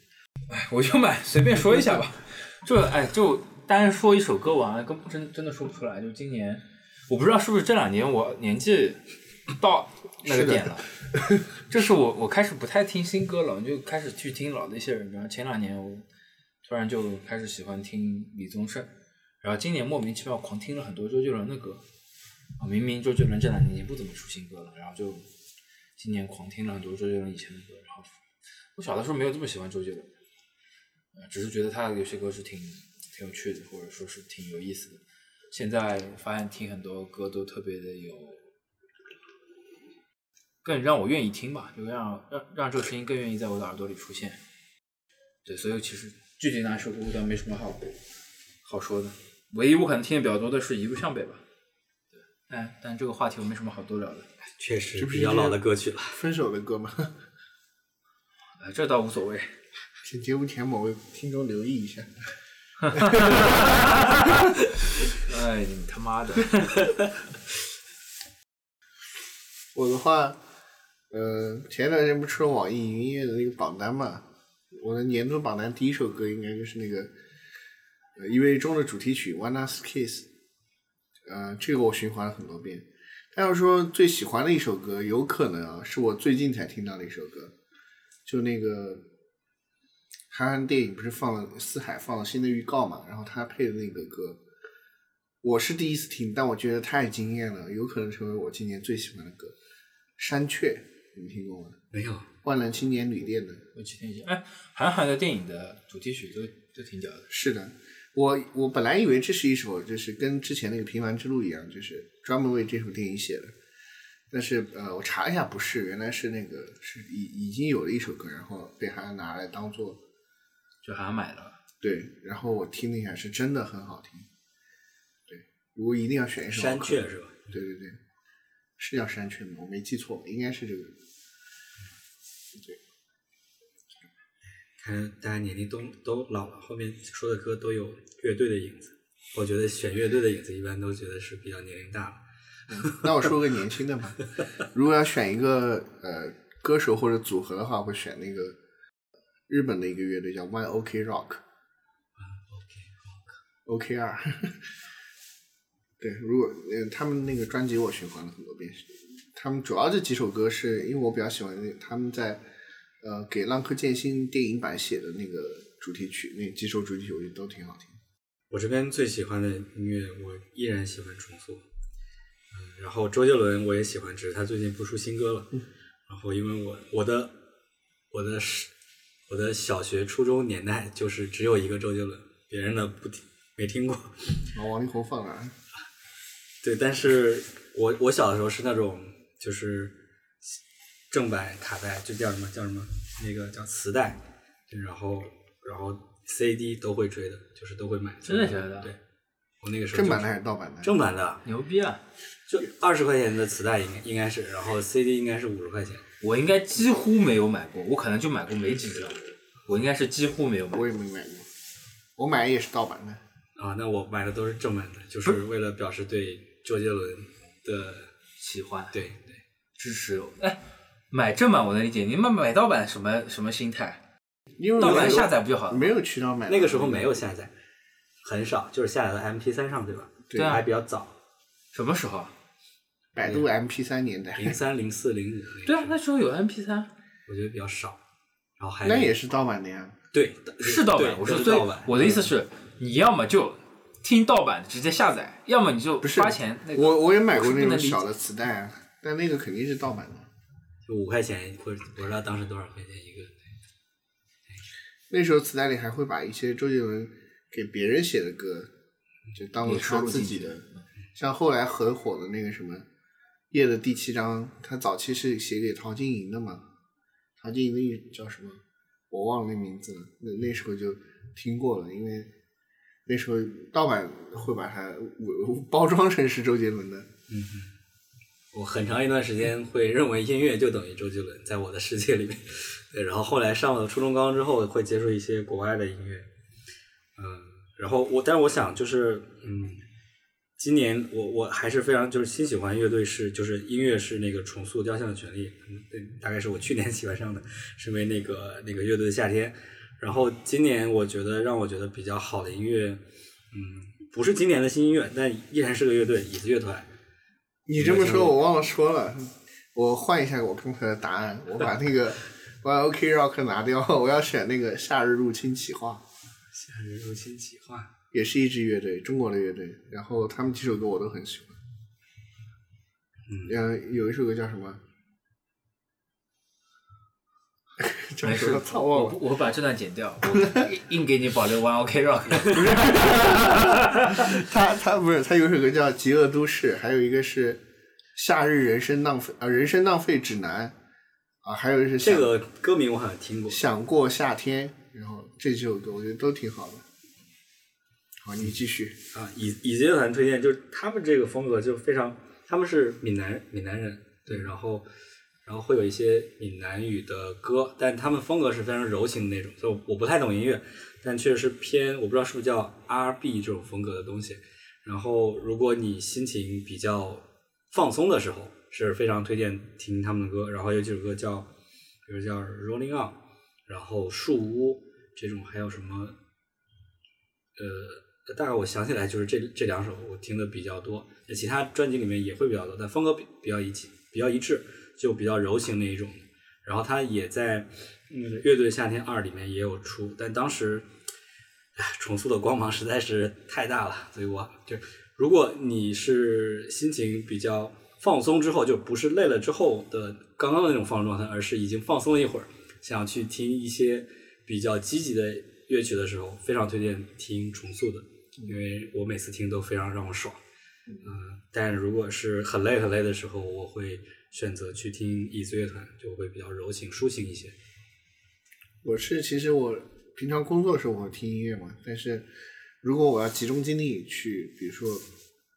[SPEAKER 1] 哎我就买随便说一下吧。这哎，就单说一首歌完了，跟真真的说不出来。就今年，我不知道是不是这两年我年纪到那个点了，这是我我开始不太听新歌了，就开始去听老的一些人。比方前两年我突然就开始喜欢听李宗盛，然后今年莫名其妙狂听了很多周杰伦的歌。啊，明明周杰伦这两年已经不怎么出新歌了，然后就今年狂听了很多周杰伦以前的歌，然后我小的时候没有这么喜欢周杰伦，呃，只是觉得他有些歌是挺挺有趣的，或者说是挺有意思的。现在发现听很多歌都特别的有，更让我愿意听吧，就让让让这个声音更愿意在我的耳朵里出现。对，所以其实具体哪首歌我倒没什么好好说的，唯一我可能听的比较多的是一路向北吧。对，但但这个话题我没什么好多聊的，
[SPEAKER 2] 确实比较老的歌曲了。
[SPEAKER 3] 分手的歌吗？
[SPEAKER 1] 呃，这倒无所谓。
[SPEAKER 3] 请节目前某位听众留意一下。
[SPEAKER 1] 哎，你他妈的！
[SPEAKER 3] 我的话，呃，前一段时间不出了网易云音乐的那个榜单嘛？我的年度榜单第一首歌应该就是那个呃一月中的主题曲《One Last Kiss》，呃，这个我循环了很多遍。但要说最喜欢的一首歌，有可能啊是我最近才听到的一首歌，就那个韩寒电影不是放了《四海》放了新的预告嘛，然后他配的那个歌，我是第一次听，但我觉得太惊艳了，有可能成为我今年最喜欢的歌。山雀，你们听过吗？
[SPEAKER 2] 没有，
[SPEAKER 3] 万能青年旅店的。
[SPEAKER 1] 我去听一下。哎，韩寒的电影的主题曲都都挺屌的。
[SPEAKER 3] 是的，我我本来以为这是一首就是跟之前那个《平凡之路》一样，就是专门为这首电影写的。但是呃，我查一下，不是，原来是那个是已已经有了一首歌，然后被韩寒拿来当做
[SPEAKER 1] 就韩寒买了。
[SPEAKER 3] 对，然后我听了一下，是真的很好听。对，如果一定要选一首
[SPEAKER 2] 山雀是吧？
[SPEAKER 3] 对对对，是叫山泉吗？我没记错，应该是这个。对，
[SPEAKER 2] 看来大家年龄都都老了，后面说的歌都有乐队的影子。我觉得选乐队的影子一般都觉得是比较年龄大了。
[SPEAKER 3] 那我说个年轻的吧。如果要选一个呃歌手或者组合的话，我会选那个日本的一个乐队叫 One OK Rock。OK R。对，如果呃他们那个专辑我循环了很多遍，他们主要这几首歌是因为我比较喜欢那他们在呃给《浪客剑心》电影版写的那个主题曲，那几首主题曲我觉得都挺好听。
[SPEAKER 2] 我这边最喜欢的音乐，我依然喜欢重塑。嗯，然后周杰伦我也喜欢，只是他最近不出新歌了。然后因为我我的我的是我的小学初中年代就是只有一个周杰伦，别人的不听没听过。
[SPEAKER 3] 然后王力宏放哪儿？
[SPEAKER 2] 对，但是我我小的时候是那种就是正版卡带，就叫什么叫什么那个叫磁带，然后然后 CD 都会追的，就是都会买。
[SPEAKER 1] 真的假的
[SPEAKER 2] 对，我那个时候就是
[SPEAKER 3] 正版的还是盗版的？
[SPEAKER 2] 正版的，
[SPEAKER 1] 牛逼啊！
[SPEAKER 2] 就二十块钱的磁带应该应该是，然后 CD 应该是五十块钱。
[SPEAKER 1] 我应该几乎没有买过，我可能就买过没几张，我应该是几乎没有买过。
[SPEAKER 3] 我也没买过，我买的也是盗版的。
[SPEAKER 2] 啊，那我买的都是正版的，就是为了表示对周杰伦的
[SPEAKER 1] 喜欢，
[SPEAKER 2] 对对。
[SPEAKER 1] 支持。哎，买正版我能理解，你们买盗版什么什么心态？
[SPEAKER 3] 因为
[SPEAKER 1] 盗版下载不就好了？
[SPEAKER 3] 没有渠道买，
[SPEAKER 2] 那个时候没有下载，很少，就是下载到 MP 3上，对吧？
[SPEAKER 3] 对
[SPEAKER 1] 啊
[SPEAKER 2] 还比较早，
[SPEAKER 1] 什么时候啊？
[SPEAKER 3] 百度 MP 3年代，
[SPEAKER 2] 零三、零四、零五。
[SPEAKER 1] 对啊，那时候有 MP 3
[SPEAKER 2] 我觉得比较少。然后还
[SPEAKER 3] 那也是盗版的呀。
[SPEAKER 2] 对，对
[SPEAKER 1] 是盗版。我说，
[SPEAKER 2] 盗版。
[SPEAKER 1] 我的意思是，你要么就听盗版直接下载，要么你就
[SPEAKER 3] 不是
[SPEAKER 1] 花钱那个。
[SPEAKER 3] 我我也买过那种小的磁带啊，但那个肯定是盗版的。
[SPEAKER 2] 就五块钱，或者不知道当时多少块钱一个。
[SPEAKER 3] 那时候磁带里还会把一些周杰伦给别人写的歌，就当做他自己的。像后来很火的那个什么《夜的第七章》，他早期是写给陶晶莹的嘛。陶晶莹的一叫什么？我忘了那名字了。那那时候就听过了，因为那时候盗版会把它伪包装成是周杰伦的。
[SPEAKER 2] 嗯我很长一段时间会认为音乐就等于周杰伦，在我的世界里面。对，然后后来上了初中、高中之后，会接触一些国外的音乐。嗯，然后我，但是我想就是，嗯，今年我我还是非常就是新喜欢乐队是就是音乐是那个重塑雕像的权利，嗯，对，大概是我去年喜欢上的，是因为那个那个乐队的夏天。然后今年我觉得让我觉得比较好的音乐，嗯，不是今年的新音乐，但依然是个乐队，椅子乐团。
[SPEAKER 3] 你这么说，我忘了说了，我换一下我刚才的答案，我把那个 One OK Rock 拿掉，我要选那个夏日入侵企划，
[SPEAKER 2] 夏日入侵企划，
[SPEAKER 3] 也是一支乐队，中国的乐队，然后他们几首歌我都很喜欢。嗯，有一首歌叫什么？叫
[SPEAKER 1] 没事我。我把这段剪掉，我硬给你保留 One OK Rock。
[SPEAKER 3] 他他不是他有首歌叫《极恶都市》，还有一个是《夏日人生浪费》啊，《人生浪费指南》啊，还有一个是想
[SPEAKER 2] 这个歌名我好像听过。
[SPEAKER 3] 想过夏天，然后这几首歌我觉得都挺好的。好，你继续。
[SPEAKER 2] 啊，以以乐团推荐，就是他们这个风格就非常，他们是闽南闽南人，对，然后然后会有一些闽南语的歌，但他们风格是非常柔情的那种，所以我不太懂音乐，但确实是偏我不知道是不是叫 R&B 这种风格的东西。然后如果你心情比较放松的时候，是非常推荐听他们的歌。然后有几首歌叫，比如叫 Rolling On，然后树屋这种，还有什么呃，大概我想起来就是这这两首我听的比较多，那其他专辑里面也会比较多，但风格比比较一起，比较一致，就比较柔情那一种。然后他也在嗯《乐队夏天二》里面也有出，但当时重塑的光芒实在是太大了，所以我就如果你是心情比较放松之后，就不是累了之后的刚刚的那种放松状态，而是已经放松了一会儿，想去听一些比较积极的乐曲的时候，非常推荐听重塑的，因为我每次听都非常让我爽。嗯、但如果是很累很累的时候，我会选择去听椅子乐团，就会比较柔情抒情一些。
[SPEAKER 3] 我是其实我平常工作的时候我会听音乐嘛，但是如果我要集中精力去，比如说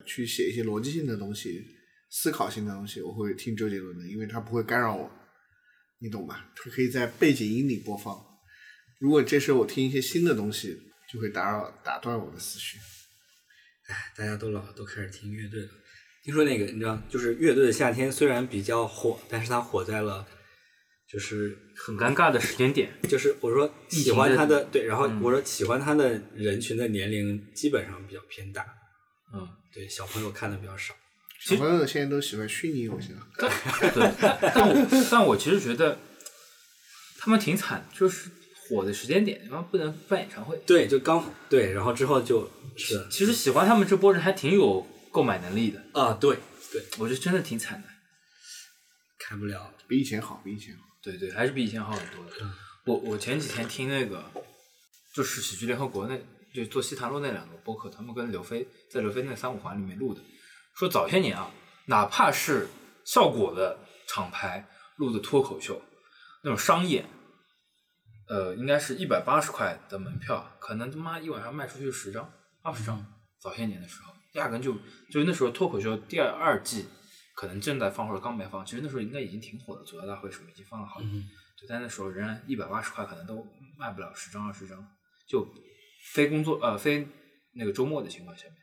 [SPEAKER 3] 去写一些逻辑性的东西、思考性的东西，我会听周杰伦的，因为他不会干扰我，你懂吧？他可以在背景音里播放。如果这时候我听一些新的东西，就会打扰打断我的思绪。
[SPEAKER 2] 哎大家都老了，都开始听乐队了。听说那个你知道，就是乐队的夏天虽然比较火，但是它火在了就是
[SPEAKER 1] 很尴尬的时间点。
[SPEAKER 2] 就是我说喜欢他的对，然后
[SPEAKER 1] 嗯
[SPEAKER 2] 我说喜欢他的人群的年龄基本上比较偏大，
[SPEAKER 1] 嗯，
[SPEAKER 2] 对小朋友看的比较少。
[SPEAKER 3] 小朋友现在都喜欢虚拟偶像，
[SPEAKER 1] 对，但我但我其实觉得他们挺惨，就是火的时间点，然后不能办演唱会。
[SPEAKER 2] 对，就刚对，然后之后就是
[SPEAKER 1] 其实喜欢他们这波人还挺有购买能力的，
[SPEAKER 2] 啊，对对，
[SPEAKER 1] 我觉得真的挺惨的。
[SPEAKER 2] 开不了。
[SPEAKER 3] 比以前好，比以前好。
[SPEAKER 1] 对对，还是比以前好很多的。我我前几天听那个，就是喜剧联合国那，就做西坛路那两个播客，他们跟刘飞在刘飞那三五环里面录的，说早些年啊，哪怕是效果的厂牌录的脱口秀，那种商业，呃，应该是一百八十块的门票，可能他妈一晚上卖出去十张、二十张。早些年的时候，压根就就是那时候脱口秀第二二季可能正在放或者刚没放，其实那时候应该已经挺火的，左摇大会什么已经放了好就，但那时候仍然一百八十块可能都卖不了十张二十张，就非工作呃非那个周末的情况下面，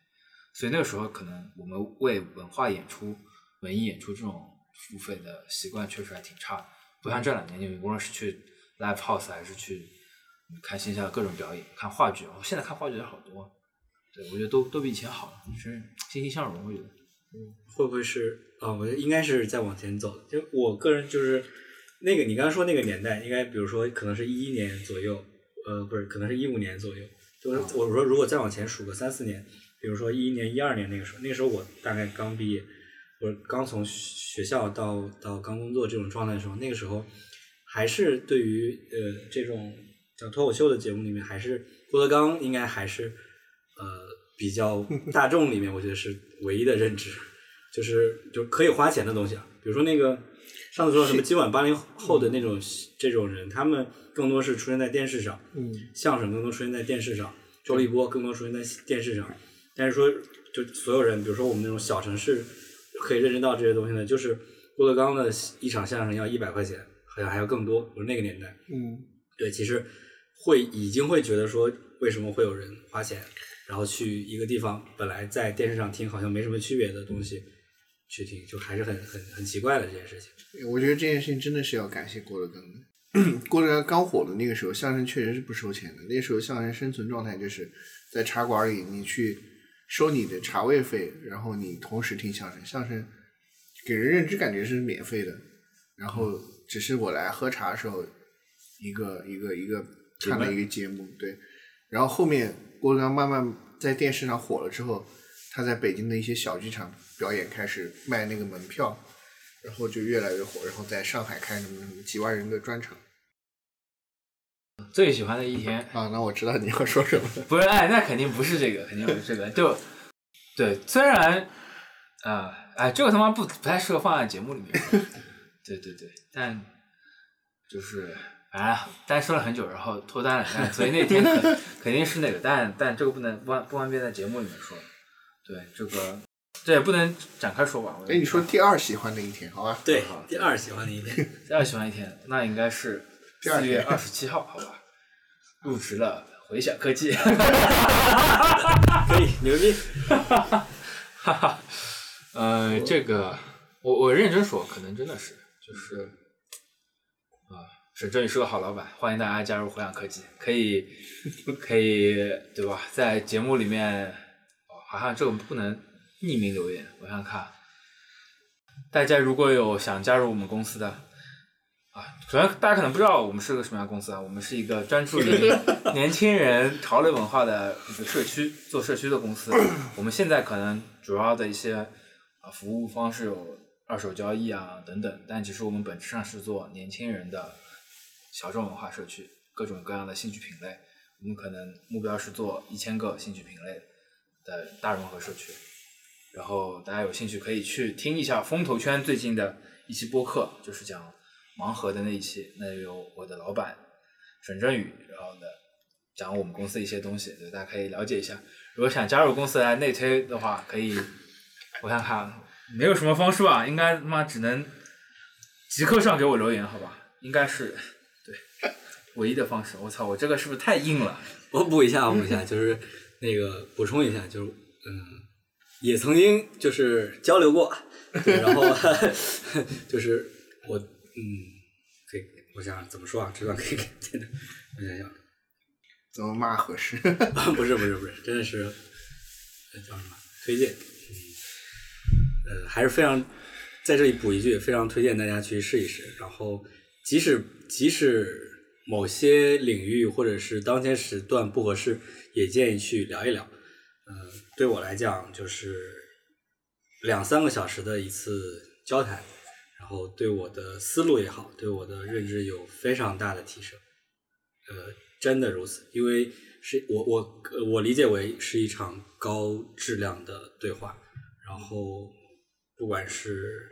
[SPEAKER 1] 所以那个时候可能我们为文化演出、文艺演出这种付费的习惯确实还挺差的，不像这两年，你无论是去 live house 还是去看线下的各种表演、看话剧，我现在看话剧的好多，对我觉得都都比以前好了，是欣欣向荣，我觉得。
[SPEAKER 2] 会不会是啊？我觉得应该是在往前走的。就我个人就是那个你刚刚说那个年代，应该比如说可能是一一年左右，呃，不是，可能是一五年左右。就是我说如果再往前数个三四年，比如说一一年、一二年那个时候，那个时候我大概刚毕业，我刚从学校到到刚工作这种状态的时候，那个时候还是对于呃这种讲脱口秀的节目里面，还是郭德纲应该还是呃比较 大众里面，我觉得是唯一的认知，就是就可以花钱的东西啊，比如说那个上次说什么今晚八零后的那种这种人，他们更多是出现在电视上，
[SPEAKER 3] 嗯，
[SPEAKER 2] 相声更多出现在电视上，周立波更多出现在电视上，但是说就所有人，比如说我们那种小城市可以认知到这些东西呢，就是郭德纲的一场相声要一百块钱，好像还要更多，我说那个年代，
[SPEAKER 3] 嗯，
[SPEAKER 2] 对，其实会已经会觉得说，为什么会有人花钱，然后去一个地方本来在电视上听好像没什么区别的东西去听，就还是很很很奇怪的这件事情。
[SPEAKER 3] 我觉得这件事情真的是要感谢郭德纲的。郭德纲刚火的那个时候，相声确实是不收钱的。那时候相声生存状态就是在茶馆里，你去收你的茶位费，然后你同时听相声。相声给人认知感觉是免费的，然后只是我来喝茶的时候一个一个一个看了一个节目，对。然后后面郭德纲慢慢在电视上火了之后，他在北京的一些小剧场表演开始卖那个门票，然后就越来越火，然后在上海开什么什么几万人的专场
[SPEAKER 1] 最喜欢的一天，
[SPEAKER 3] 啊。那我知道你要说什么了。
[SPEAKER 1] 不是，哎，那肯定不是这个，肯定不是这个。就对，虽然啊、哎，这个他妈不不太适合放在节目里面。对对对，但就是反正单身了很久，然后脱单了，但所以那天肯 肯定是那个，但但这个不能不方不方便在节目里面说。对，这个这也不能展开说吧。我
[SPEAKER 3] 哎，你说第二喜欢的一天，好吧？
[SPEAKER 2] 对
[SPEAKER 1] 好，
[SPEAKER 2] 第二喜欢的一天，
[SPEAKER 1] 第二喜欢一天，那应该是
[SPEAKER 3] 第二天
[SPEAKER 1] 四月二十七号，好吧？入职了回响科技。
[SPEAKER 2] 可以牛逼。
[SPEAKER 1] 哈哈，呃，这个我我认真说，可能真的是就是啊，沈振宇是个好老板，欢迎大家加入回响科技，可以 可以对吧？在节目里面，哦，好像这个不能匿名留言，我想想看，大家如果有想加入我们公司的。啊，首先大家可能不知道我们是个什么样的公司啊，我们是一个专注于 年轻人潮流文化的一个社区做社区的公司。我们现在可能主要的一些啊服务方式有二手交易啊等等，但其实我们本质上是做年轻人的小众文化社区，各种各样的兴趣品类。我们可能目标是做一千个兴趣品类的大融合社区。然后大家有兴趣可以去听一下风投圈最近的一期播客，就是讲盲盒的那一期，那有我的老板沈振宇，然后呢讲我们公司一些东西，对，大家可以了解一下。如果想加入公司来内推的话，可以，我看看，没有什么方式吧，应该他妈只能极客上给我留言，好吧？应该是唯一的方式。我操，我这个是不是太硬了？
[SPEAKER 2] 我补一下，我补一下，就是那个补充一下，就是嗯，也曾经就是交流过，对，然后就是我嗯，可以，我想怎么说啊？这段可以我想想，
[SPEAKER 3] 怎么骂合适？
[SPEAKER 2] 不是不是不是，真的是呃叫什么推荐？嗯，呃，还是非常在这里补一句，非常推荐大家去试一试。然后，即使即使某些领域或者是当前时段不合适，也建议去聊一聊。呃，对我来讲，就是两三个小时的一次交谈，然后对我的思路也好，对我的认知有非常大的提升。呃，真的如此，因为是我我我理解为是一场高质量的对话，然后不管是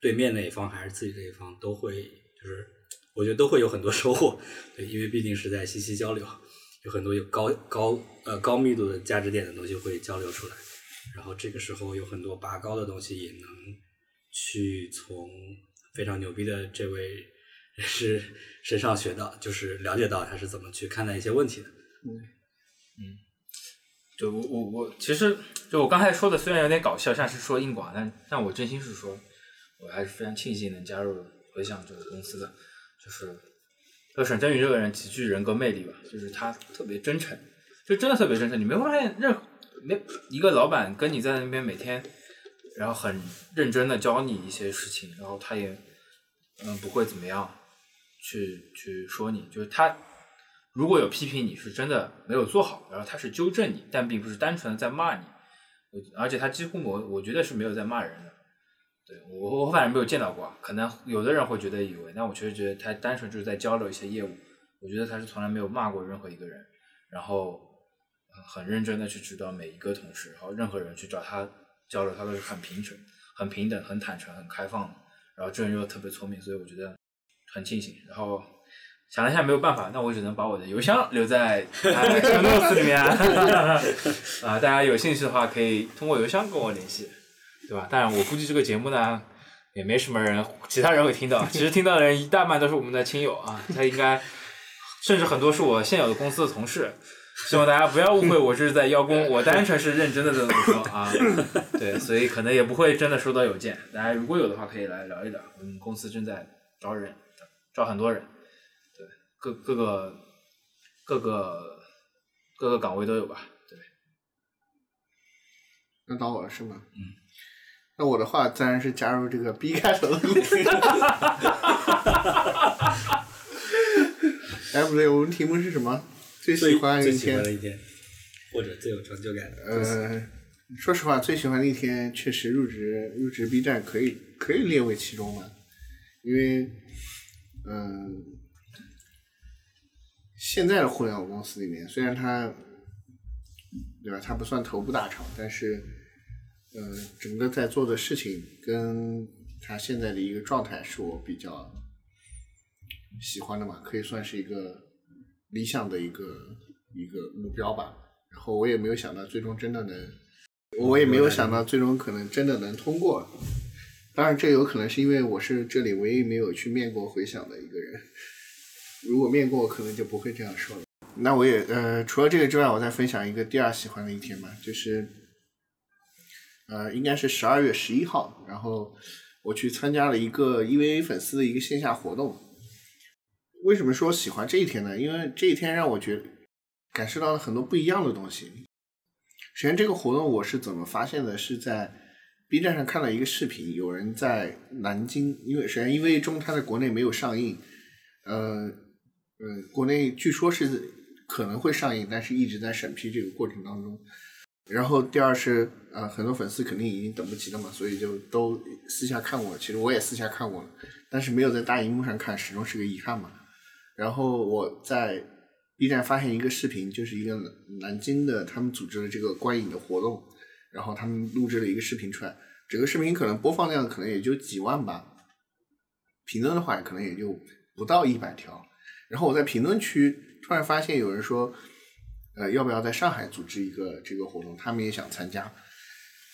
[SPEAKER 2] 对面那一方还是自己这一方，都会就是我觉得都会有很多收获，对，因为毕竟是在信息交流，有很多有高高呃高密度的价值点的东西会交流出来，然后这个时候有很多拔高的东西也能去从非常牛逼的这位人士身上学到，就是了解到他是怎么去看待一些问题的。
[SPEAKER 1] 嗯就我我我，其实就我刚才说的，虽然有点搞笑，像是说硬广，但但我真心是说，我还是非常庆幸能加入回响这个公司的，就是，就沈振宇这个人极具人格魅力吧，就是他特别真诚，就真的特别真诚，你没发现任何没一个老板跟你在那边每天，然后很认真的教你一些事情，然后他也嗯不会怎么样去去说你，就是他如果有批评你是真的没有做好，然后他是纠正你，但并不是单纯的在骂你。而且他几乎我我觉得是没有在骂人的。对我我反正没有见到过，可能有的人会觉得以为，但我确实觉得他单纯就是在交流一些业务。我觉得他是从来没有骂过任何一个人，然后呃很认真的去指导每一个同事，然后任何人去找他交流，他都是很平等、很平等、很坦诚、很开放的。然后这人又特别聪明，所以我觉得很庆幸。然后想了一下没有办法，那我只能把我的邮箱留在 notes 里面 啊，大家有兴趣的话可以通过邮箱跟我联系，对吧？当然我估计这个节目呢也没什么人，其他人会听到，其实听到的人一大半都是我们的亲友啊，他应该甚至很多是我现有的公司的同事。希望大家不要误会，我是在邀功，我单纯是认真的这么说啊。对，所以可能也不会真的收到邮件。大家如果有的话，可以来聊一聊。我们公司正在招人，招很多人，对，各各个各个各个岗位都有吧。对，
[SPEAKER 3] 那到我了是吗？嗯。那我的话自然是加入这个 B 开头的公司。哎，不对，我们题目是什么？最喜欢的一天
[SPEAKER 2] 或者最有成就感的。
[SPEAKER 3] 呃，说实话，最喜欢的一天确实入职入职 B 站可以可以列为其中吧，因为嗯、现在的互联网公司里面，虽然它对吧，它不算头部大厂，但是呃，整个在做的事情跟他现在的一个状态是我比较喜欢的嘛，可以算是一个理想的一个一个目标吧。然后我也没有想到最终真的能，我也没有想到最终可能真的能通过。当然，这有可能是因为我是这里唯一没有去面过回响的一个人。如果面过，可能就不会这样说了。那我也呃，除了这个之外，我再分享一个第二喜欢的一天吧，就是呃，应该是十二月十一号，然后我去参加了一个 EVA 粉丝的一个线下活动。为什么说喜欢这一天呢？因为这一天让我觉感受到了很多不一样的东西。首先，这个活动我是怎么发现的？是在 B 站上看了一个视频，有人在南京，因为首先因为中它在国内没有上映，呃呃，国内据说是可能会上映，但是一直在审批这个过程当中。然后第二是呃，很多粉丝肯定已经等不及了嘛，所以就都私下看过了。其实我也私下看过了，但是没有在大荧幕上看，始终是个遗憾嘛。然后我在 B 站发现一个视频，就是一个南京的他们组织的这个观影的活动，然后他们录制了一个视频出来，整个视频可能播放量可能也就几万吧，评论的话可能也就不到一百条。然后我在评论区突然发现有人说，呃，要不要在上海组织一个这个活动？他们也想参加。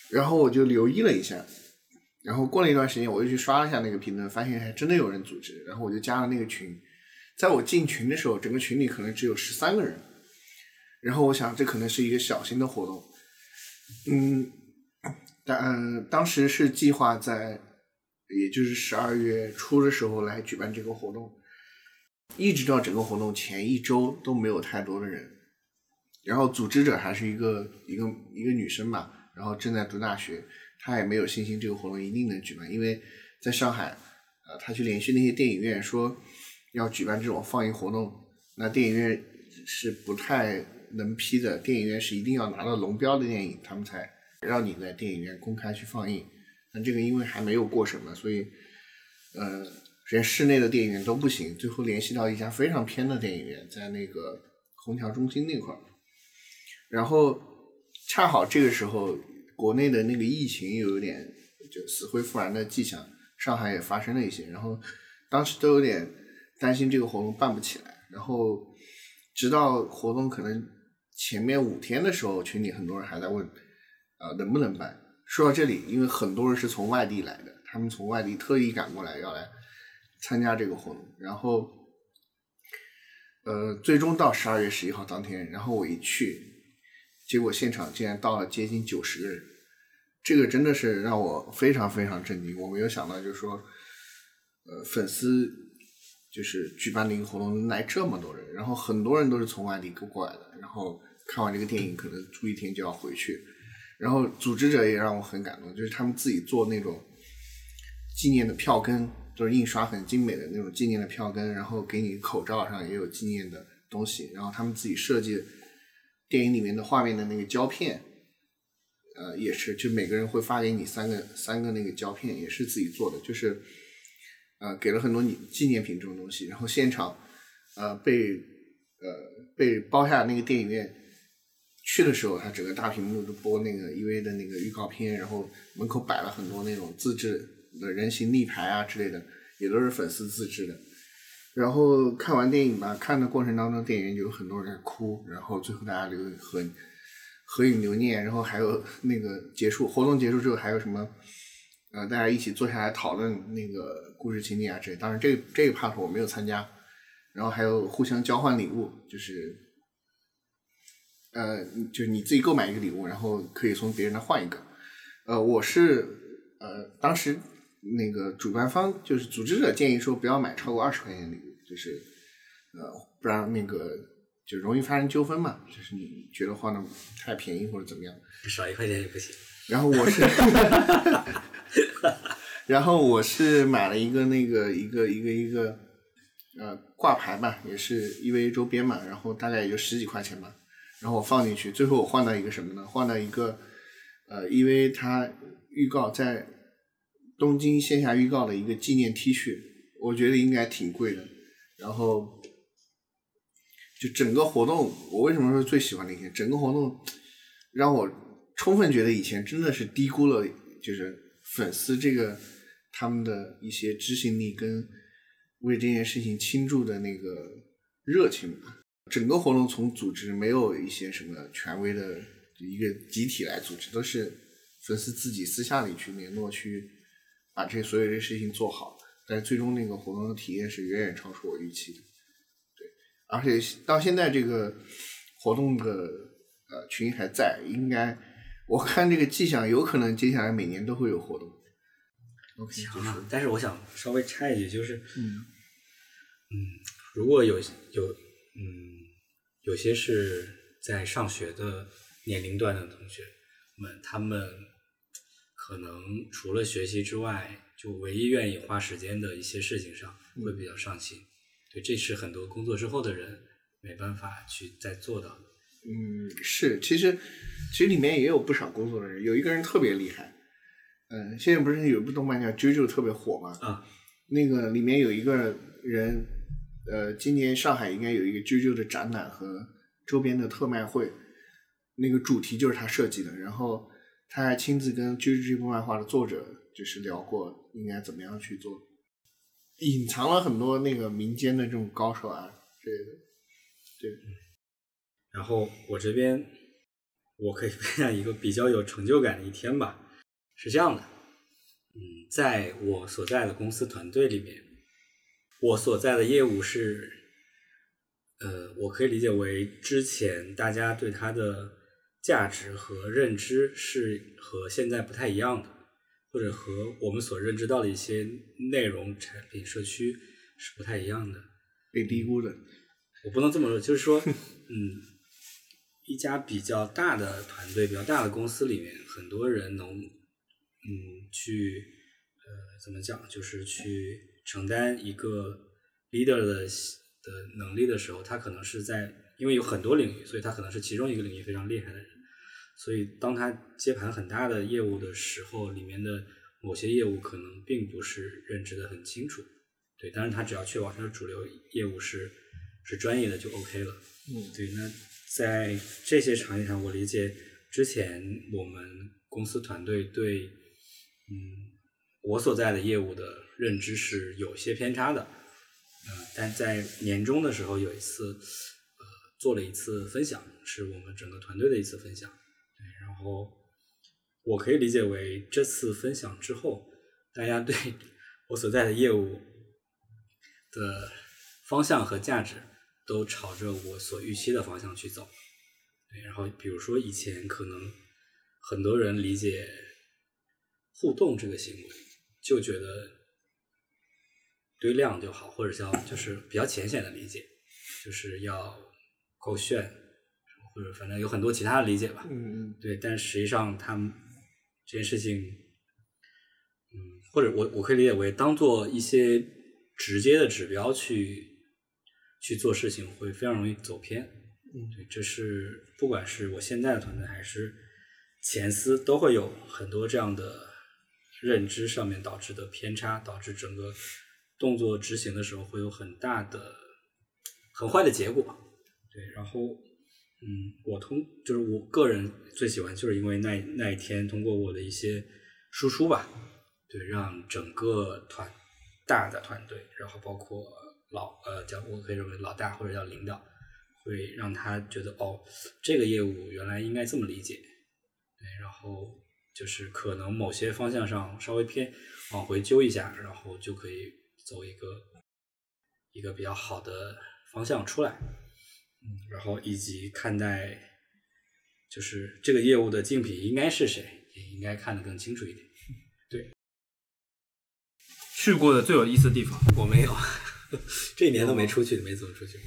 [SPEAKER 3] 然后我就留意了一下，然后过了一段时间，我又去刷了一下那个评论，发现还真的有人组织。然后我就加了那个群，在我进群的时候，整个群里可能只有十三个人。然后我想，这可能是一个小型的活动，嗯，但当时是计划在，也就是十二月初的时候来举办这个活动，一直到整个活动前一周都没有太多的人，然后组织者还是一个一个一个女生吧，然后正在读大学，她也没有信心这个活动一定能举办，因为在上海，呃，她去联系那些电影院说要举办这种放映活动，那电影院是不太能批的，电影院是一定要拿到龙标的电影，他们才让你在电影院公开去放映。那这个因为还没有过审嘛，所以呃，连室内的电影院都不行。最后联系到一家非常偏的电影院，在那个虹桥中心那块儿。然后恰好这个时候，国内的那个疫情又有点就死灰复燃的迹象，上海也发生了一些，然后当时都有点担心这个活动办不起来。然后直到活动可能前面五天的时候，群里很多人还在问，呃，能不能办？说到这里，因为很多人是从外地来的，他们从外地特意赶过来要来参加这个活动，然后，呃，最终到十二月十一号当天，然后我一去，结果现场竟然到了接近九十个人，这个真的是让我非常非常震惊。我没有想到，就是说，呃，粉丝就是举办的一个活动能来这么多人，然后很多人都是从外地过来的，然后看完这个电影可能住一天就要回去。然后组织者也让我很感动，就是他们自己做那种纪念的票根，就是印刷很精美的那种纪念的票根，然后给你口罩上也有纪念的东西，然后他们自己设计电影里面的画面的那个胶片，呃，也是就每个人会发给你三个三个那个胶片，也是自己做的，就是呃给了很多你纪念品这种东西，然后现场呃被呃被包下那个电影院。去的时候，他整个大屏幕都播那个 EV 的那个预告片，然后门口摆了很多那种自制的人形立牌啊之类的，也都是粉丝自制的。然后看完电影吧，看的过程当中，电影院有很多人在哭，然后最后大家留合合影留念，然后还有那个结束活动结束之后还有什么，呃，大家一起坐下来讨论那个故事情节啊之类。当然，这这个 part 我没有参加。然后还有互相交换礼物，就是。呃，就是你自己购买一个礼物，然后可以从别人那换一个。呃，我是呃，当时那个主办方就是组织者建议说不要买超过二十块钱礼物，就是呃，不然那个就容易发生纠纷嘛。就是你觉得花的太便宜或者怎么样，
[SPEAKER 2] 少一块钱也不行。
[SPEAKER 3] 然后我是，然后我是买了一个那个一个一个一个呃挂牌吧，也是 EVA 周边嘛，然后大概也就十几块钱吧。然后我放进去，最后我换到一个什么呢？换到一个，呃，EVA 它预告在东京线下预告的一个纪念 T 恤，我觉得应该挺贵的。然后就整个活动，我为什么说最喜欢那天？整个活动让我充分觉得以前真的是低估了，就是粉丝这个他们的一些执行力跟为这件事情倾注的那个热情吧。整个活动从组织没有一些什么权威的一个集体来组织，都是粉丝自己私下里去联络，去把这所有的事情做好。但是最终那个活动的体验是远远超出我预期的。对，而且到现在这个活动的呃群还在，应该我看这个迹象，有可能接下来每年都会有活动。
[SPEAKER 2] OK，啊，但是我想稍微插一句，就是
[SPEAKER 3] 嗯
[SPEAKER 2] 嗯，如果有有嗯。有些是在上学的年龄段的同学们，他们可能除了学习之外，就唯一愿意花时间的一些事情上会比较上心。对，这是很多工作之后的人没办法去再做到的。
[SPEAKER 3] 嗯，是，其实其实里面也有不少工作的人，有一个人特别厉害。嗯，现在不是有一部动漫叫《JoJo》特别火吗？
[SPEAKER 2] 啊，
[SPEAKER 3] 那个里面有一个人。呃，今年上海应该有一个 JoJo 的展览和周边的特卖会，那个主题就是他设计的。然后他还亲自跟啾啾这部漫画的作者就是聊过应该怎么样去做，隐藏了很多那个民间的这种高手啊，对的，对，
[SPEAKER 2] 然后我这边我可以分享一个比较有成就感的一天吧，是这样的，嗯，在我所在的公司团队里面，我所在的业务是，呃，我可以理解为之前大家对他的价值和认知是和现在不太一样的，或者和我们所认知到的一些内容、产品、社区是不太一样的。
[SPEAKER 3] 被低估的，
[SPEAKER 2] 我不能这么说，就是说，嗯，一家比较大的团队、比较大的公司里面，很多人能，嗯，去，呃，怎么讲，就是去承担一个 leader 的的能力的时候，他可能是在，因为有很多领域，所以他可能是其中一个领域非常厉害的人，所以当他接盘很大的业务的时候，里面的某些业务可能并不是认知的很清楚。对，但是他只要确保他的主流业务是是专业的就 OK 了。
[SPEAKER 3] 嗯，
[SPEAKER 2] 对，那在这些场景上，我理解之前我们公司团队对嗯我所在的业务的认知是有些偏差的。呃，但在年终的时候有一次呃做了一次分享，是我们整个团队的一次分享。对，然后我可以理解为这次分享之后，大家对我所在的业务。的方向和价值都朝着我所预期的方向去走，对。然后比如说以前可能很多人理解互动这个行为，就觉得堆量就好，或者叫就是比较浅显的理解，就是要够炫，或者反正有很多其他的理解吧。
[SPEAKER 3] 嗯嗯，
[SPEAKER 2] 对。但实际上他们这件事情，嗯，或者我我可以理解为当做一些。直接的指标去去做事情会非常容易走偏，
[SPEAKER 3] 嗯，
[SPEAKER 2] 对，这是不管是我现在的团队还是前司都会有很多这样的认知上面导致的偏差，导致整个动作执行的时候会有很大的很坏的结果，然后嗯，我通就是我个人最喜欢就是因为那那一天通过我的一些输出吧，对，让整个团。大的团队，然后包括老呃叫我可以认为老大或者叫领导，会让他觉得哦，这个业务原来应该这么理解，对，然后就是可能某些方向上稍微偏往回揪一下，然后就可以走一个一个比较好的方向出来，嗯，然后以及看待就是这个业务的竞品应该是谁，也应该看得更清楚一点。
[SPEAKER 1] 对去过的最有意思的地方，
[SPEAKER 2] 我没有，这一年都没出去，没怎么出去。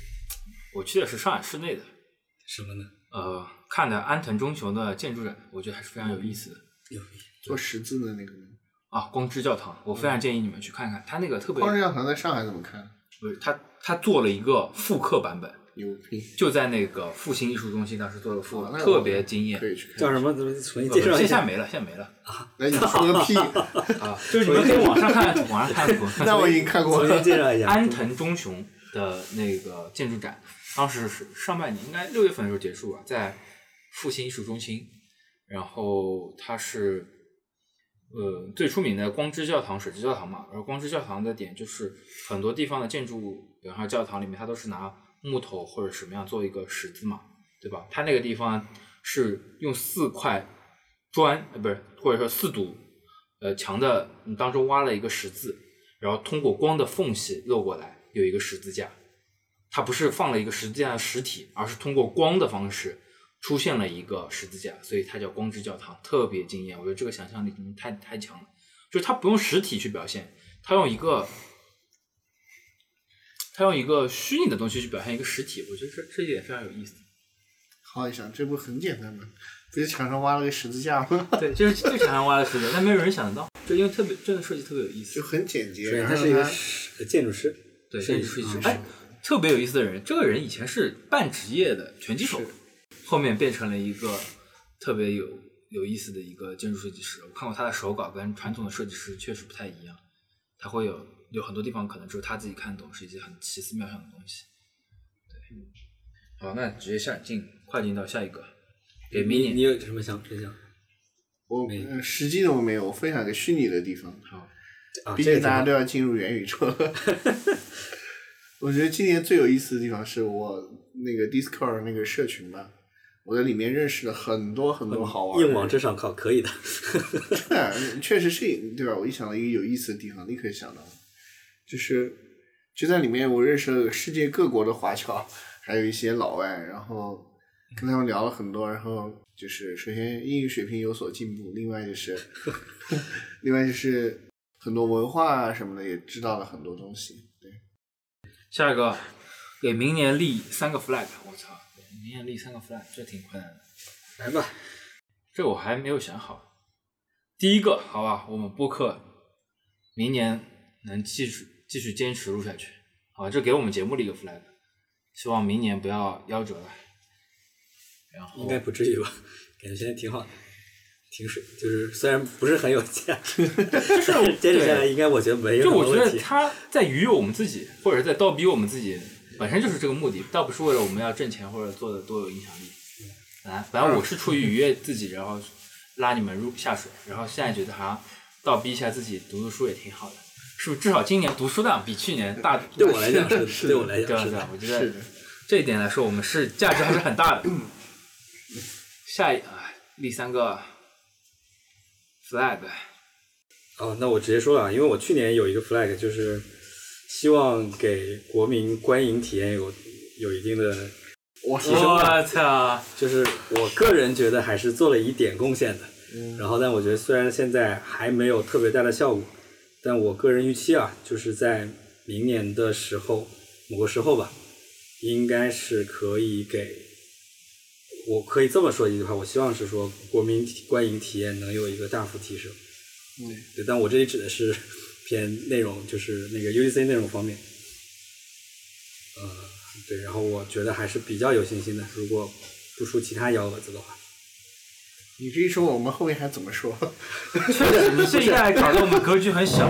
[SPEAKER 1] 我去的是上海市内的，
[SPEAKER 2] 什么呢？
[SPEAKER 1] 呃，看的安藤忠雄的建筑展，我觉得还是非常有意思的。
[SPEAKER 2] 有意
[SPEAKER 3] 做十字的那个吗？
[SPEAKER 1] 啊，光之教堂，我非常建议你们去看看，他那个特别。
[SPEAKER 3] 光之教堂在上海怎么看？
[SPEAKER 1] 不是他，他做了一个复刻版本，
[SPEAKER 3] 牛逼！
[SPEAKER 1] 就在那个复兴艺术中心，当时做了复，特别惊艳
[SPEAKER 3] 可。以去看。
[SPEAKER 2] 叫什么？怎么重新介绍一下？
[SPEAKER 1] 现在没了，现在没了
[SPEAKER 3] 那你说个屁！
[SPEAKER 1] 啊！就是你们可以网上看，网上看图。
[SPEAKER 3] 那我已经看过
[SPEAKER 2] 重新
[SPEAKER 3] 了。
[SPEAKER 2] 介绍一下。
[SPEAKER 1] 安藤忠雄的那个建筑展，当时是上半年，应该六月份的时候结束吧，在复兴艺术中心。然后它是呃最出名的光之教堂、水之教堂嘛。然后光之教堂的点就是很多地方的建筑物，比方说教堂里面，它都是拿木头或者什么样做一个十字嘛，对吧？它那个地方是用四块砖，呃，不是，或者说四堵呃墙的当中挖了一个十字，然后通过光的缝隙漏过来，有一个十字架。它不是放了一个十字架的实体，而是通过光的方式出现了一个十字架，所以它叫光之教堂，特别惊艳。我觉得这个想象力太太强了，就是它不用实体去表现，它用一个它用一个虚拟的东西去表现一个实体，我觉得这这一点非常有意思。
[SPEAKER 3] 好一想，这不很简单吗？不就墙上挖了个十字架吗？
[SPEAKER 1] 对，就是就墙上挖了十字架，但没有人想得到，就因为特别真的设计特别有意思
[SPEAKER 3] 就。很简洁。
[SPEAKER 2] 首先，
[SPEAKER 3] 然后
[SPEAKER 2] 他是一个建筑师，
[SPEAKER 1] 对，
[SPEAKER 2] 设计
[SPEAKER 1] 设计师，
[SPEAKER 2] 师
[SPEAKER 1] 哎，特别有意思的人，这个人以前是半职业的拳击手，后面变成了一个特别有有意思的一个建筑设计师。我看过他的手稿，跟传统的设计师确实不太一样，他会有有很多地方可能只有他自己看懂，是一些很奇思妙想的东西。对，好，那直接下进快进到下一个，给迷你。
[SPEAKER 2] 有什么想分享？
[SPEAKER 3] 我实际的我没有，我分享个虚拟的地方。
[SPEAKER 1] 好，
[SPEAKER 2] 啊，
[SPEAKER 3] 毕竟大家都要进入元宇宙了。我觉得今年最有意思的地方是我那个 Discord 那个社群吧，我在里面认识了很多很多好玩的。
[SPEAKER 2] 硬往这上靠，可以的。
[SPEAKER 3] 对，确实是对吧？我一想到一个有意思的地方，立刻想到，就是就在里面，我认识了世界各国的华侨，还有一些老外，然后跟他们聊了很多，然后就是首先英语水平有所进步，另外就是 另外就是很多文化啊什么的也知道了很多东西。对，
[SPEAKER 1] 下一个，给明年立三个 flag，我操，明年立三个 flag，这挺困难的。
[SPEAKER 2] 来吧，
[SPEAKER 1] 这我还没有想好。第一个，好吧，我们播客明年能继续继续坚持录下去，好吧，这给我们节目立一个 flag，希望明年不要夭折了。然后
[SPEAKER 2] 应该不至于吧？感觉现在挺好的，挺水，就是虽然不是很有价值，就是坚持下来应该我觉得没有
[SPEAKER 1] 就我觉。得他在愉悦我们自己，或者是在倒逼我们自己，本身就是这个目的，倒不是为了我们要挣钱或者做的多有影响力。来，反正我是出于愉悦自己，然后拉你们入下水，然后现在觉得好像倒逼一下自己读读书也挺好的，是不是？至少今年读书量比去年大。
[SPEAKER 2] 对我来讲是，
[SPEAKER 3] 是
[SPEAKER 2] 对我来？讲是的。
[SPEAKER 1] 我觉
[SPEAKER 3] 是
[SPEAKER 1] 得
[SPEAKER 3] 的，
[SPEAKER 1] 这一点来说，我们是价值还是很大的。下一啊，第三个 flag，
[SPEAKER 2] 哦，那我直接说了啊，因为我去年有一个 flag，就是希望给国民观影体验有有一定的
[SPEAKER 3] 我
[SPEAKER 1] 操！
[SPEAKER 2] 就是我个人觉得还是做了一点贡献的。
[SPEAKER 3] 嗯
[SPEAKER 2] 然后，但我觉得虽然现在还没有特别大的效果，但我个人预期啊，就是在明年的时候，某个时候吧，应该是可以给，我可以这么说一句话，我希望是说国民观影体验能有一个大幅提升。
[SPEAKER 3] 嗯
[SPEAKER 2] 对，但我这里指的是 偏内容，就是那个 UGC 内容方面。呃，对，然后我觉得还是比较有信心的，如果不出其他幺蛾子的话。
[SPEAKER 3] 你这一说，我们后面还怎么说？
[SPEAKER 1] 确实，你这一下搞得我们格局很小，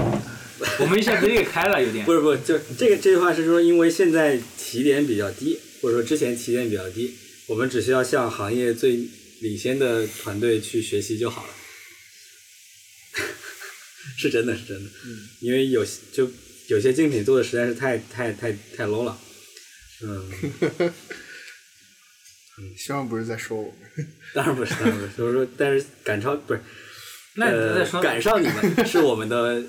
[SPEAKER 1] 我们一下子裂开了，有点
[SPEAKER 2] 不。是不是，就这个这句话是说，因为现在起点比较低，或者说之前起点比较低，我们只需要向行业最领先的团队去学习就好了。是真的是真的，嗯，因为有就有些竞品做的实在是太太太太 low 了，嗯，
[SPEAKER 3] 希望不是在说我们。
[SPEAKER 2] 当然不是，当然不是，就是说，但是赶超不是，
[SPEAKER 1] 那你
[SPEAKER 2] 呃
[SPEAKER 1] 再说，
[SPEAKER 2] 赶上你们是我们的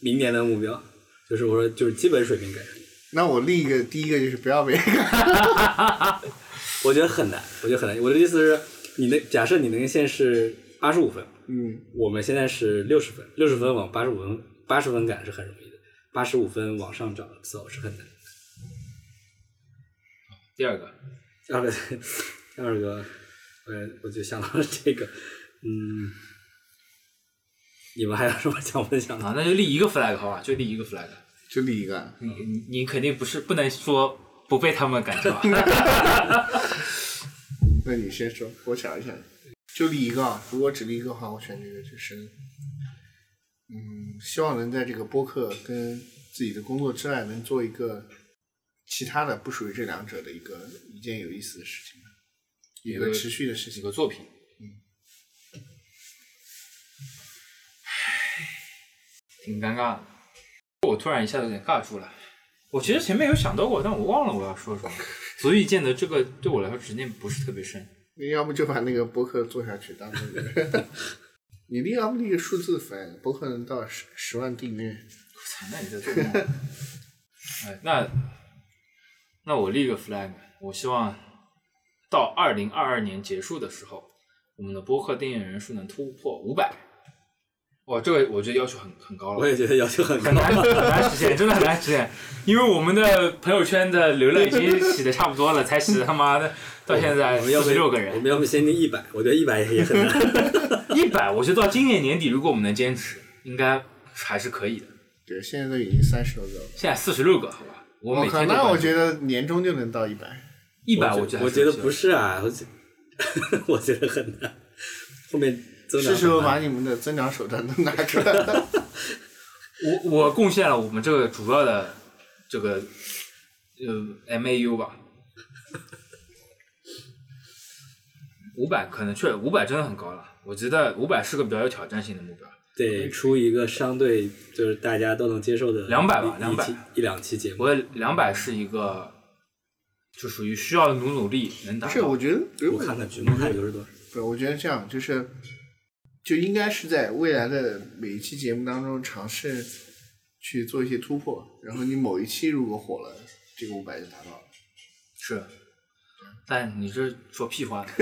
[SPEAKER 2] 明年的目标，就是我说就是基本水平赶上。
[SPEAKER 3] 那我另一个第一个就是不要被赶
[SPEAKER 2] 我觉得很难，我觉得很难。我的意思是，你的假设你能线是八十五分，
[SPEAKER 3] 嗯，
[SPEAKER 2] 我们现在是六十分，六十分往八十五分八十分赶是很容易的，八十五分往上涨走是很难的。
[SPEAKER 1] 第二个，
[SPEAKER 2] 第二个，第二个，呃，我就想到了这个，嗯，你们还有什么想分享的？
[SPEAKER 1] 啊，那就立一个 flag 好吧，就立一个 flag。
[SPEAKER 3] 就立一个。
[SPEAKER 1] 你你你肯定不是不能说不被他们赶超。
[SPEAKER 3] 那你先说，我想一想，就立一个啊。如果只立一个的话，我选这个就是，嗯，希望能在这个播客跟自己的工作之外，能做一个其他的不属于这两者的一个一件有意思的事情吧，一个持续的事情。
[SPEAKER 1] 几个作品，挺尴尬的。我突然一下子有点尬住了。我其实前面有想到过，但我忘了我要说什么。足以见得这个对我来说执念不是特别深。
[SPEAKER 3] 你要不就把那个博客做下去，当做一个 你立要不立个数字粉，博客能到十十万订阅。
[SPEAKER 1] 我操，那你在做梦？哎，那那我立个 flag，我希望到二零二二年结束的时候，我们的播客订阅人数能突破五百。哇，这个我觉得要求很很高了。
[SPEAKER 2] 我也觉得要求很高
[SPEAKER 1] 很。难很难实现，真的很难实现，因为我们的朋友圈的流量已经洗的差不多了，才洗他妈的到现在
[SPEAKER 2] 我们要不
[SPEAKER 1] 四十六个人我，
[SPEAKER 2] 们要不先定一百？我觉得一百也很难。
[SPEAKER 1] 一百，我觉得到今年年底，如果我们能坚持，应该还是可以的。
[SPEAKER 3] 对，现在都已经三十多个了。
[SPEAKER 1] 现在四十六个，好吧，我
[SPEAKER 3] 我靠，
[SPEAKER 1] 每天
[SPEAKER 3] 那我觉得年终就能到一百。
[SPEAKER 1] 一百，
[SPEAKER 2] 我
[SPEAKER 1] 觉得
[SPEAKER 2] 我觉得不
[SPEAKER 1] 是。
[SPEAKER 2] 啊，我觉 我觉得很难。后面增长
[SPEAKER 3] 是时候把你们的增长手段都拿出来了。
[SPEAKER 1] 我我贡献了我们这个主要的这个呃 MAU 吧，五百可能确五百真的很高了，我觉得五百是个比较有挑战性的目标。
[SPEAKER 2] 得出一个相对就是大家都能接受的
[SPEAKER 1] 两百吧
[SPEAKER 2] 一一
[SPEAKER 1] 200
[SPEAKER 2] 一两期节目。
[SPEAKER 1] 我两百是一个，就属于需要努努力能达
[SPEAKER 3] 不是，我。觉得，
[SPEAKER 2] 我看看局目看球是多少。
[SPEAKER 3] 不是，我觉得这样就是，就应该是在未来的每一期节目当中尝试去做一些突破，然后你某一期如果火了，这个五百就达到了。
[SPEAKER 1] 是，但你这说屁话呢。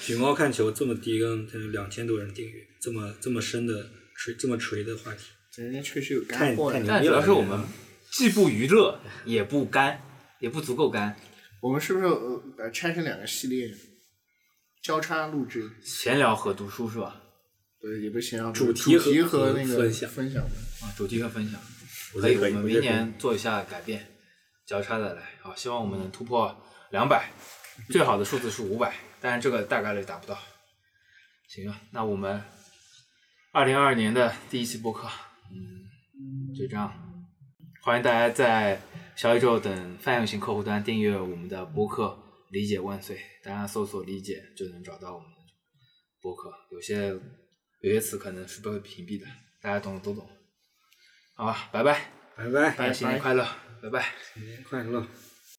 [SPEAKER 2] 橘猫看球这么低更，才有两千多人订阅，这么这么深的锤这么锤的话题，
[SPEAKER 3] 人家确实有干货。
[SPEAKER 1] 但主要是我们既不娱乐，也不干，也不足够干。
[SPEAKER 3] 我们是不是呃呃拆成两个系列，交叉录制？
[SPEAKER 1] 闲聊和读书是吧？
[SPEAKER 3] 对，也不是闲聊
[SPEAKER 2] 主
[SPEAKER 3] 题
[SPEAKER 2] 题和
[SPEAKER 3] 和那个
[SPEAKER 2] 分享
[SPEAKER 3] 分享。
[SPEAKER 1] 啊，主题和分享。
[SPEAKER 2] 我
[SPEAKER 1] 可以，我们明年做一下改变，交叉的来。好，希望我们能突破两百，最好的数字是五百，但是这个大概率达不到。行啊，那我们二零二二年的第一期播客，嗯，就这样。欢迎大家在小宇宙等泛用型客户端订阅我们的播客《理解万岁》，大家搜索“理解”就能找到我们的播客。有些有些词可能是被屏蔽的，大家懂的都懂。好吧，拜拜，
[SPEAKER 2] 拜拜，
[SPEAKER 1] 大家新年快乐，拜拜。
[SPEAKER 2] 新年快乐。